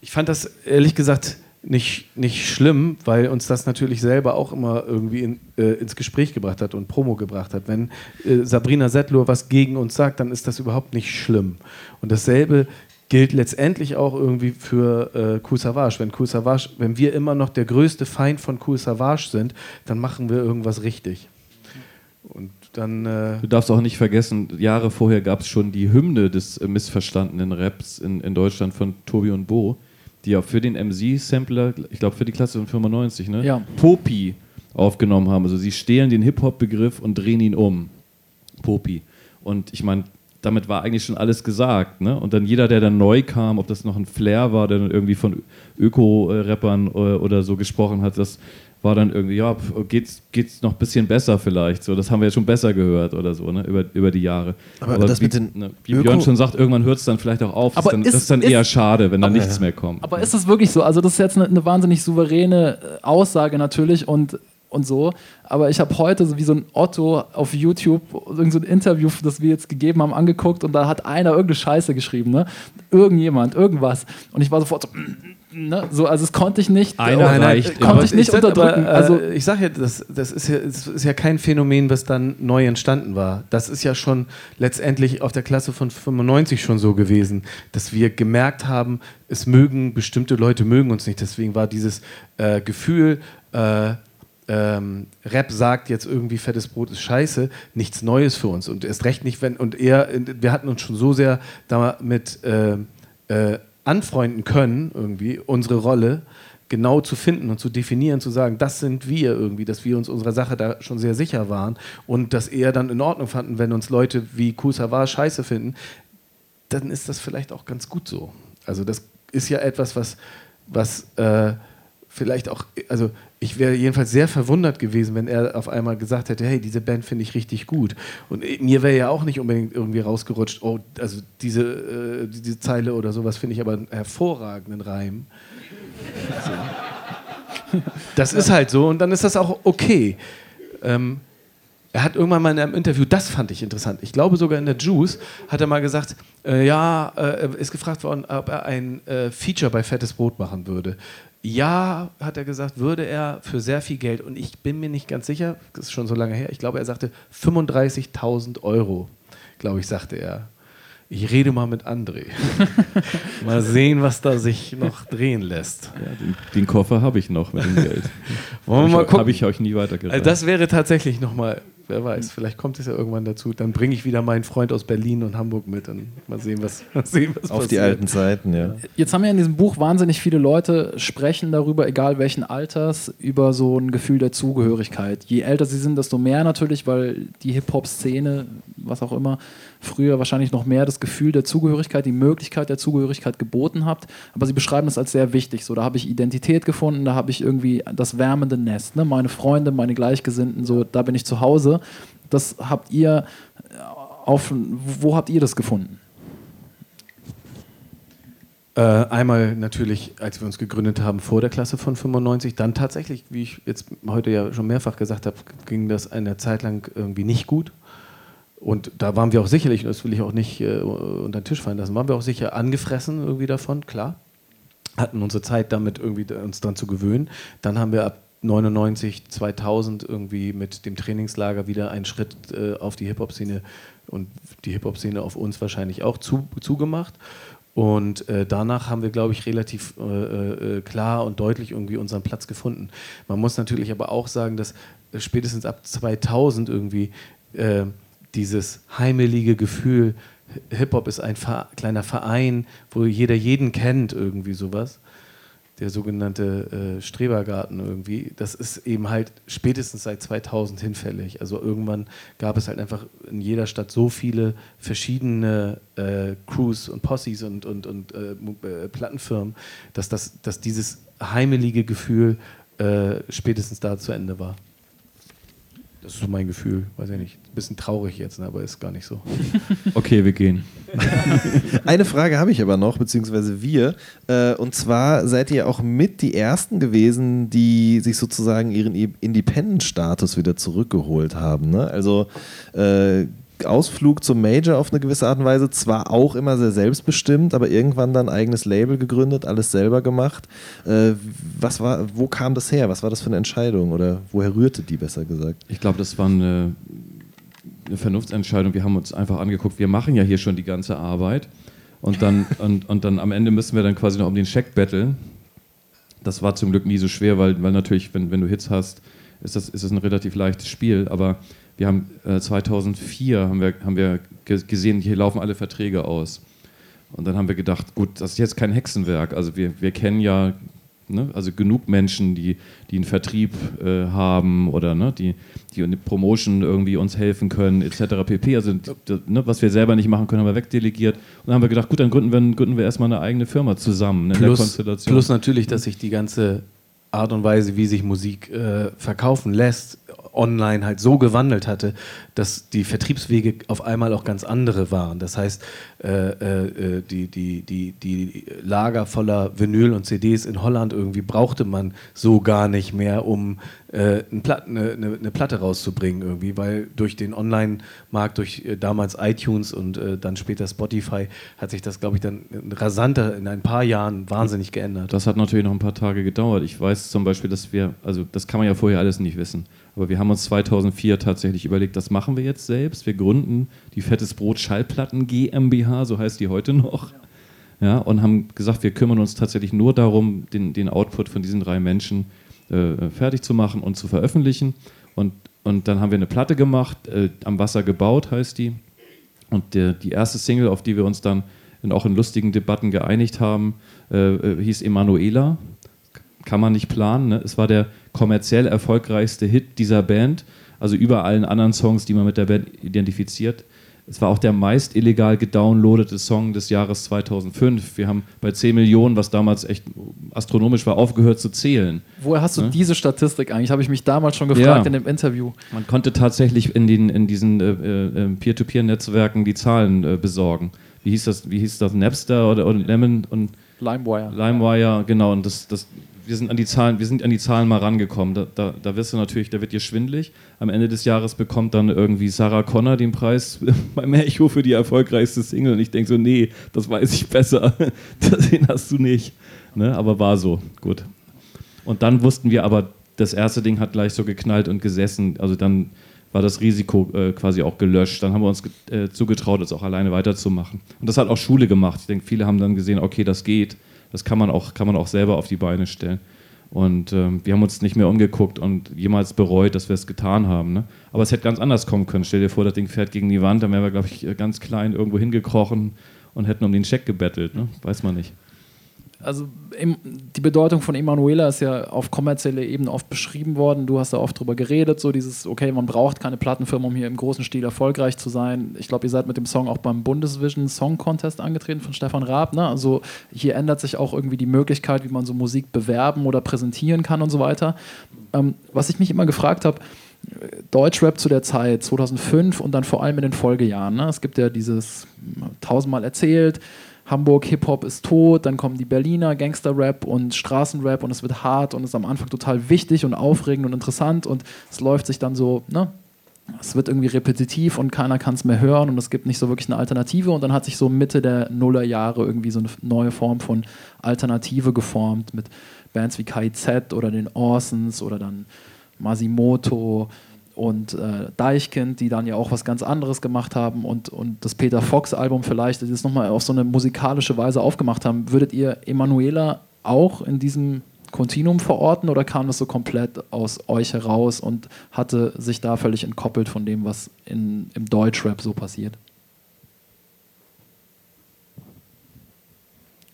ich fand das ehrlich gesagt nicht, nicht schlimm, weil uns das natürlich selber auch immer irgendwie in, äh, ins Gespräch gebracht hat und Promo gebracht hat. Wenn äh, Sabrina Settlur was gegen uns sagt, dann ist das überhaupt nicht schlimm. Und dasselbe gilt letztendlich auch irgendwie für äh, Kool Savage. Wenn wenn wir immer noch der größte Feind von Kool Savage sind, dann machen wir irgendwas richtig. Und dann. Äh du darfst auch nicht vergessen, Jahre vorher gab es schon die Hymne des äh, missverstandenen Raps in, in Deutschland von Tobi und Bo die ja für den MC-Sampler, ich glaube für die Klasse von 95, ne? Ja. Popi aufgenommen haben. Also sie stehlen den Hip-Hop-Begriff und drehen ihn um. Popi. Und ich meine, damit war eigentlich schon alles gesagt. Ne? Und dann jeder, der dann neu kam, ob das noch ein Flair war, der dann irgendwie von Öko-Rappern äh, oder so gesprochen hat, das war dann irgendwie, ja, geht's, geht's noch ein bisschen besser vielleicht. So, das haben wir ja schon besser gehört oder so, ne, über, über die Jahre. Aber, aber das wie, mit den ne, wie Björn schon sagt, irgendwann hört es dann vielleicht auch auf. Aber das, ist, dann, das ist dann ist, eher schade, wenn da nichts ja. mehr kommt. Aber ist das wirklich so? Also, das ist jetzt eine, eine wahnsinnig souveräne äh, Aussage natürlich und und so. Aber ich habe heute so wie so ein Otto auf YouTube irgend so ein Interview, das wir jetzt gegeben haben, angeguckt und da hat einer irgendeine Scheiße geschrieben, ne? Irgendjemand, irgendwas. Und ich war sofort so, ne? so also es konnte ich nicht. Einer äh, reicht. Konnte ich nicht ich unterdrücken. Aber, äh, also ich sage ja, das, das, ist ja, das ist ja kein Phänomen, was dann neu entstanden war. Das ist ja schon letztendlich auf der Klasse von 95 schon so gewesen, dass wir gemerkt haben, es mögen bestimmte Leute mögen uns nicht. Deswegen war dieses äh, Gefühl äh, ähm, Rap sagt jetzt irgendwie fettes Brot ist scheiße, nichts Neues für uns. Und erst recht nicht, wenn, und er, wir hatten uns schon so sehr damit äh, äh, anfreunden können, irgendwie, unsere Rolle genau zu finden und zu definieren, zu sagen, das sind wir irgendwie, dass wir uns unserer Sache da schon sehr sicher waren und dass er dann in Ordnung fanden, wenn uns Leute wie Kusawa scheiße finden, dann ist das vielleicht auch ganz gut so. Also das ist ja etwas, was, was äh, vielleicht auch, also ich wäre jedenfalls sehr verwundert gewesen, wenn er auf einmal gesagt hätte, hey, diese Band finde ich richtig gut. Und mir wäre ja auch nicht unbedingt irgendwie rausgerutscht, oh, also diese, äh, diese Zeile oder sowas finde ich aber einen hervorragenden Reim. Das ist halt so und dann ist das auch okay. Ähm, er hat irgendwann mal in einem Interview, das fand ich interessant, ich glaube sogar in der Juice, hat er mal gesagt, äh, ja, äh, ist gefragt worden, ob er ein äh, Feature bei Fettes Brot machen würde. Ja, hat er gesagt, würde er für sehr viel Geld. Und ich bin mir nicht ganz sicher, das ist schon so lange her, ich glaube, er sagte 35.000 Euro, glaube ich, sagte er. Ich rede mal mit André. mal sehen, was da sich noch drehen lässt. Ja, den, den, Koffer habe ich noch mit dem Geld. Wollen wir mal gucken? Habe ich euch nie weitergereicht. Also das wäre tatsächlich nochmal wer weiß, vielleicht kommt es ja irgendwann dazu. Dann bringe ich wieder meinen Freund aus Berlin und Hamburg mit und mal sehen, was, mal sehen, was Auf passiert. die alten Zeiten, ja. Jetzt haben ja in diesem Buch wahnsinnig viele Leute sprechen darüber, egal welchen Alters, über so ein Gefühl der Zugehörigkeit. Je älter sie sind, desto mehr natürlich, weil die Hip-Hop-Szene, was auch immer, früher wahrscheinlich noch mehr das Gefühl der Zugehörigkeit, die Möglichkeit der Zugehörigkeit geboten habt. Aber sie beschreiben das als sehr wichtig. So, da habe ich Identität gefunden, da habe ich irgendwie das wärmende Nest. Ne? Meine Freunde, meine Gleichgesinnten, so, da bin ich zu Hause. Das habt ihr äh, auf, wo habt ihr das gefunden? Äh, einmal natürlich, als wir uns gegründet haben vor der Klasse von 95, dann tatsächlich, wie ich jetzt heute ja schon mehrfach gesagt habe, ging das eine Zeit lang irgendwie nicht gut. Und da waren wir auch sicherlich, das will ich auch nicht äh, unter den Tisch fallen lassen, waren wir auch sicher angefressen irgendwie davon, klar. hatten unsere Zeit damit irgendwie uns dran zu gewöhnen. Dann haben wir ab 99, 2000 irgendwie mit dem Trainingslager wieder einen Schritt äh, auf die Hip-Hop-Szene und die Hip-Hop-Szene auf uns wahrscheinlich auch zu, zugemacht. Und äh, danach haben wir, glaube ich, relativ äh, äh, klar und deutlich irgendwie unseren Platz gefunden. Man muss natürlich aber auch sagen, dass äh, spätestens ab 2000 irgendwie äh, dieses heimelige Gefühl, Hip-Hop ist ein kleiner Verein, wo jeder jeden kennt, irgendwie sowas der sogenannte äh, Strebergarten irgendwie, das ist eben halt spätestens seit 2000 hinfällig. Also irgendwann gab es halt einfach in jeder Stadt so viele verschiedene äh, Crews und Posses und, und, und äh, äh Plattenfirmen, dass, das, dass dieses heimelige Gefühl äh, spätestens da zu Ende war. Das ist so mein Gefühl, weiß ich nicht. Ein bisschen traurig jetzt, ne, aber ist gar nicht so. Okay, wir gehen. Eine Frage habe ich aber noch, beziehungsweise wir. Äh, und zwar seid ihr auch mit die Ersten gewesen, die sich sozusagen ihren Independent-Status wieder zurückgeholt haben. Ne? Also äh, Ausflug zum Major auf eine gewisse Art und Weise, zwar auch immer sehr selbstbestimmt, aber irgendwann dann eigenes Label gegründet, alles selber gemacht. Äh, was war, wo kam das her? Was war das für eine Entscheidung oder woher rührte die besser gesagt? Ich glaube, das war eine, eine Vernunftsentscheidung. Wir haben uns einfach angeguckt, wir machen ja hier schon die ganze Arbeit und dann, und, und dann am Ende müssen wir dann quasi noch um den Scheck betteln. Das war zum Glück nie so schwer, weil, weil natürlich, wenn, wenn du Hits hast, ist das, ist das ein relativ leichtes Spiel, aber wir haben äh, 2004 haben wir, haben wir gesehen, hier laufen alle Verträge aus. Und dann haben wir gedacht, gut, das ist jetzt kein Hexenwerk. Also wir, wir kennen ja ne, also genug Menschen, die, die einen Vertrieb äh, haben oder ne, die, die eine Promotion irgendwie uns helfen können, etc. pp. Also ne, was wir selber nicht machen können, haben wir wegdelegiert. Und dann haben wir gedacht, gut, dann gründen wir, gründen wir erstmal eine eigene Firma zusammen ne, plus, in der Konstellation. Plus natürlich, dass sich die ganze Art und Weise, wie sich Musik äh, verkaufen lässt, online halt so gewandelt hatte, dass die Vertriebswege auf einmal auch ganz andere waren. Das heißt, äh, äh, die, die, die, die Lager voller Vinyl und CDs in Holland irgendwie brauchte man so gar nicht mehr, um äh, eine, Platte, eine, eine, Platte rauszubringen irgendwie, weil durch den Online-Markt, durch äh, damals iTunes und äh, dann später Spotify hat sich das, glaube ich, dann rasanter in ein paar Jahren wahnsinnig geändert. Das hat natürlich noch ein paar Tage gedauert. Ich weiß zum Beispiel, dass wir, also das kann man ja vorher alles nicht wissen, aber wir haben uns 2004 tatsächlich überlegt, das machen wir jetzt selbst. Wir gründen die Fettes Brot Schallplatten GmbH, so heißt die heute noch. Ja, und haben gesagt, wir kümmern uns tatsächlich nur darum, den, den Output von diesen drei Menschen äh, fertig zu machen und zu veröffentlichen. Und, und dann haben wir eine Platte gemacht, äh, am Wasser gebaut heißt die. Und der, die erste Single, auf die wir uns dann in, auch in lustigen Debatten geeinigt haben, äh, äh hieß Emanuela kann man nicht planen. Ne? Es war der kommerziell erfolgreichste Hit dieser Band, also über allen anderen Songs, die man mit der Band identifiziert. Es war auch der meist illegal gedownloadete Song des Jahres 2005. Wir haben bei 10 Millionen, was damals echt astronomisch war, aufgehört zu zählen. Woher hast du ne? diese Statistik eigentlich? Habe ich mich damals schon gefragt ja. in dem Interview. Man konnte tatsächlich in, den, in diesen äh, äh, Peer-to-Peer-Netzwerken die Zahlen äh, besorgen. Wie hieß das? Wie hieß das? Napster oder, oder Lemon und LimeWire. LimeWire, genau. Und das, das, wir sind an die Zahlen, wir sind an die Zahlen mal rangekommen. Da, da, da wirst du natürlich, da wird dir schwindlig. Am Ende des Jahres bekommt dann irgendwie Sarah Connor den Preis beim Echo für die erfolgreichste Single. Und ich denke so, nee, das weiß ich besser. Den hast du nicht. Ne? Aber war so, gut. Und dann wussten wir aber, das erste Ding hat gleich so geknallt und gesessen. Also dann war das Risiko äh, quasi auch gelöscht. Dann haben wir uns äh, zugetraut, es auch alleine weiterzumachen. Und das hat auch Schule gemacht. Ich denke, viele haben dann gesehen, okay, das geht das kann man auch, kann man auch selber auf die Beine stellen. Und ähm, wir haben uns nicht mehr umgeguckt und jemals bereut, dass wir es getan haben. Ne? Aber es hätte ganz anders kommen können. Stell dir vor, das Ding fährt gegen die Wand, dann wären wir, glaube ich, ganz klein irgendwo hingekrochen und hätten um den Scheck gebettelt. Ne? Weiß man nicht also die Bedeutung von Emanuela ist ja auf kommerzieller Ebene oft beschrieben worden. Du hast da oft drüber geredet, so dieses, okay, man braucht keine Plattenfirma, um hier im großen Stil erfolgreich zu sein. Ich glaube, ihr seid mit dem Song auch beim Bundesvision Song Contest angetreten von Stefan Raab. Ne? Also hier ändert sich auch irgendwie die Möglichkeit, wie man so Musik bewerben oder präsentieren kann und so weiter. Ähm, was ich mich immer gefragt habe, Deutschrap zu der Zeit, 2005 und dann vor allem in den Folgejahren. Ne? Es gibt ja dieses tausendmal erzählt, Hamburg Hip-Hop ist tot, dann kommen die Berliner Gangster-Rap und Straßenrap und es wird hart und ist am Anfang total wichtig und aufregend und interessant und es läuft sich dann so ne, es wird irgendwie repetitiv und keiner kann es mehr hören und es gibt nicht so wirklich eine Alternative. Und dann hat sich so Mitte der Nullerjahre irgendwie so eine neue Form von Alternative geformt mit Bands wie KIZ oder den Orsons oder dann Masimoto und äh, Deichkind, die dann ja auch was ganz anderes gemacht haben und, und das Peter Fox-Album vielleicht, das nochmal auf so eine musikalische Weise aufgemacht haben. Würdet ihr Emanuela auch in diesem Kontinuum verorten oder kam das so komplett aus euch heraus und hatte sich da völlig entkoppelt von dem, was in, im Deutschrap so passiert?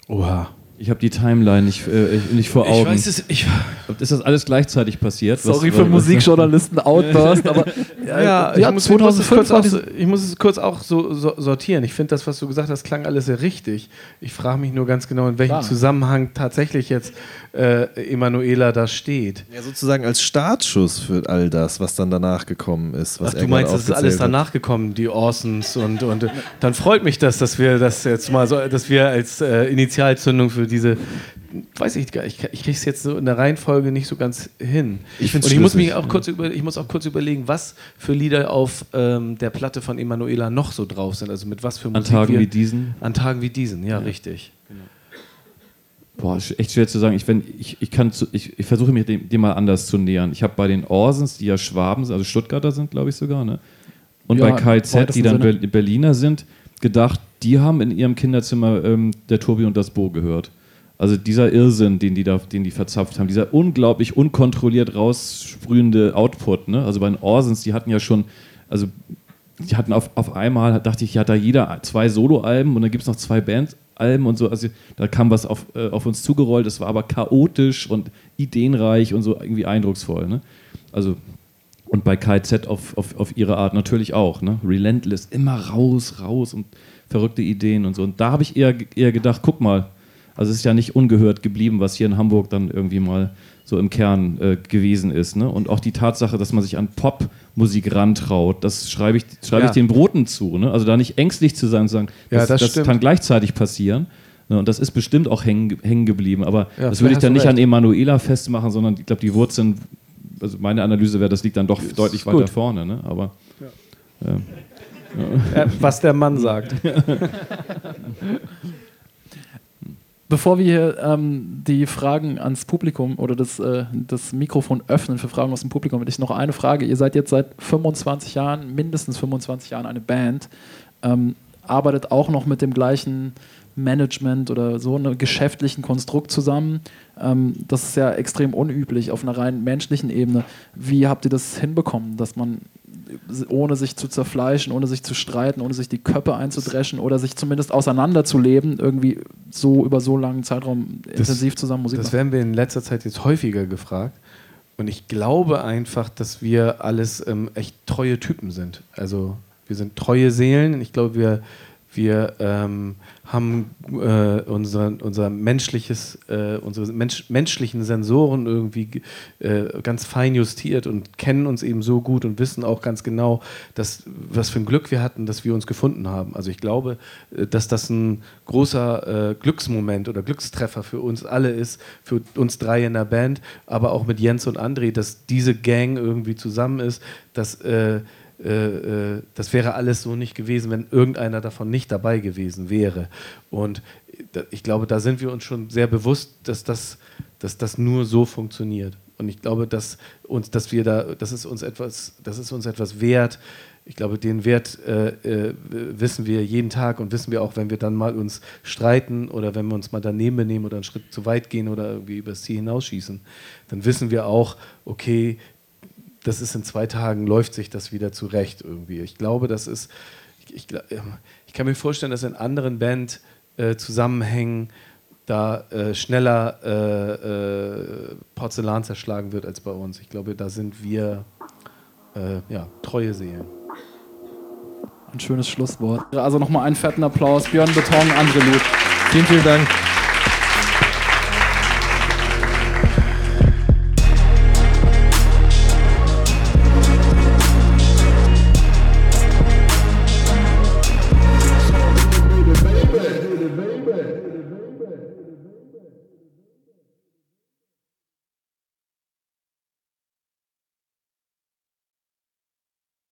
Oha. Ich habe die Timeline nicht, äh, nicht vor Augen. Ich weiß es, ich, ist das alles gleichzeitig passiert? Sorry was, für was, Musikjournalisten Outburst, aber ja, ja, ja ich, muss, 2005 ich, muss auch, ich muss es kurz auch so, so sortieren. Ich finde das, was du gesagt hast, klang alles sehr richtig. Ich frage mich nur ganz genau, in welchem Klar. Zusammenhang tatsächlich jetzt äh, Emanuela da steht. Ja, sozusagen als Startschuss für all das, was dann danach gekommen ist. Ach, du meinst, es ist alles danach gekommen, die Orsons und, und dann freut mich das, dass wir das jetzt mal so, dass wir als äh, Initialzündung für diese weiß ich gar nicht, ich, kriege es jetzt so in der Reihenfolge nicht so ganz hin. Ich und ich muss mich auch kurz über, ich muss auch kurz überlegen, was für Lieder auf ähm, der Platte von Emanuela noch so drauf sind. Also mit was für Musik. An Tagen wir, wie diesen? An Tagen wie diesen, ja, ja. richtig. Genau. Boah, echt schwer zu sagen. Ich, ich, ich, ich, ich versuche mich dem, dem, mal anders zu nähern. Ich habe bei den Orsens, die ja Schwaben sind, also Stuttgarter sind, glaube ich sogar, ne? Und ja, bei KZ, die dann Sinne. Berliner sind, gedacht, die haben in ihrem Kinderzimmer ähm, der Tobi und das Bo gehört. Also dieser Irrsinn, den die, da, den die verzapft haben, dieser unglaublich unkontrolliert raussprühende Output. Ne? Also bei den Orsens, die hatten ja schon, also die hatten auf, auf einmal, dachte ich, hat da jeder zwei Soloalben und dann gibt es noch zwei Bands Alben und so. Also da kam was auf, äh, auf uns zugerollt. Es war aber chaotisch und ideenreich und so irgendwie eindrucksvoll. Ne? Also und bei KZ auf, auf, auf ihre Art natürlich auch. Ne? Relentless, immer raus, raus und verrückte Ideen und so. Und da habe ich eher, eher gedacht, guck mal, also es ist ja nicht ungehört geblieben, was hier in Hamburg dann irgendwie mal so im Kern äh, gewesen ist. Ne? Und auch die Tatsache, dass man sich an Popmusik rantraut, das schreibe ich, schreib ja. ich den Broten zu. Ne? Also da nicht ängstlich zu sein und zu sagen, ja, das, das, das kann gleichzeitig passieren. Ne? Und das ist bestimmt auch hängen, hängen geblieben. Aber ja, das würde ich dann nicht recht. an Emanuela festmachen, sondern ich glaube, die Wurzeln, also meine Analyse wäre, das liegt dann doch ist deutlich weiter vorne. Ne? Aber, was der Mann sagt. Bevor wir ähm, die Fragen ans Publikum oder das, äh, das Mikrofon öffnen für Fragen aus dem Publikum, hätte ich noch eine Frage. Ihr seid jetzt seit 25 Jahren, mindestens 25 Jahren eine Band, ähm, arbeitet auch noch mit dem gleichen Management oder so einem geschäftlichen Konstrukt zusammen. Ähm, das ist ja extrem unüblich auf einer rein menschlichen Ebene. Wie habt ihr das hinbekommen, dass man ohne sich zu zerfleischen, ohne sich zu streiten, ohne sich die Köpfe einzudreschen oder sich zumindest auseinanderzuleben, irgendwie so über so langen Zeitraum das, intensiv zusammen Musik Das werden wir in letzter Zeit jetzt häufiger gefragt. Und ich glaube einfach, dass wir alles ähm, echt treue Typen sind. Also wir sind treue Seelen. Ich glaube, wir wir ähm, haben äh, unser, unser menschliches, äh, unsere Mensch, menschlichen Sensoren irgendwie äh, ganz fein justiert und kennen uns eben so gut und wissen auch ganz genau, dass, was für ein Glück wir hatten, dass wir uns gefunden haben. Also ich glaube, äh, dass das ein großer äh, Glücksmoment oder Glückstreffer für uns alle ist, für uns drei in der Band, aber auch mit Jens und André, dass diese Gang irgendwie zusammen ist, dass äh, äh, äh, das wäre alles so nicht gewesen, wenn irgendeiner davon nicht dabei gewesen wäre. Und ich glaube, da sind wir uns schon sehr bewusst, dass das, dass das nur so funktioniert. Und ich glaube, dass uns, dass wir da, das ist uns etwas, das ist uns etwas wert. Ich glaube, den Wert äh, äh, wissen wir jeden Tag und wissen wir auch, wenn wir dann mal uns streiten oder wenn wir uns mal daneben benehmen oder einen Schritt zu weit gehen oder irgendwie übers Ziel hinausschießen, dann wissen wir auch, okay, das ist in zwei Tagen, läuft sich das wieder zurecht irgendwie. Ich glaube, das ist, ich, ich, ich kann mir vorstellen, dass in anderen Band-Zusammenhängen äh, da äh, schneller äh, äh, Porzellan zerschlagen wird als bei uns. Ich glaube, da sind wir äh, ja, treue Seelen. Ein schönes Schlusswort. Also nochmal einen fetten Applaus. Björn Beton, André Luth. Vielen, vielen Dank.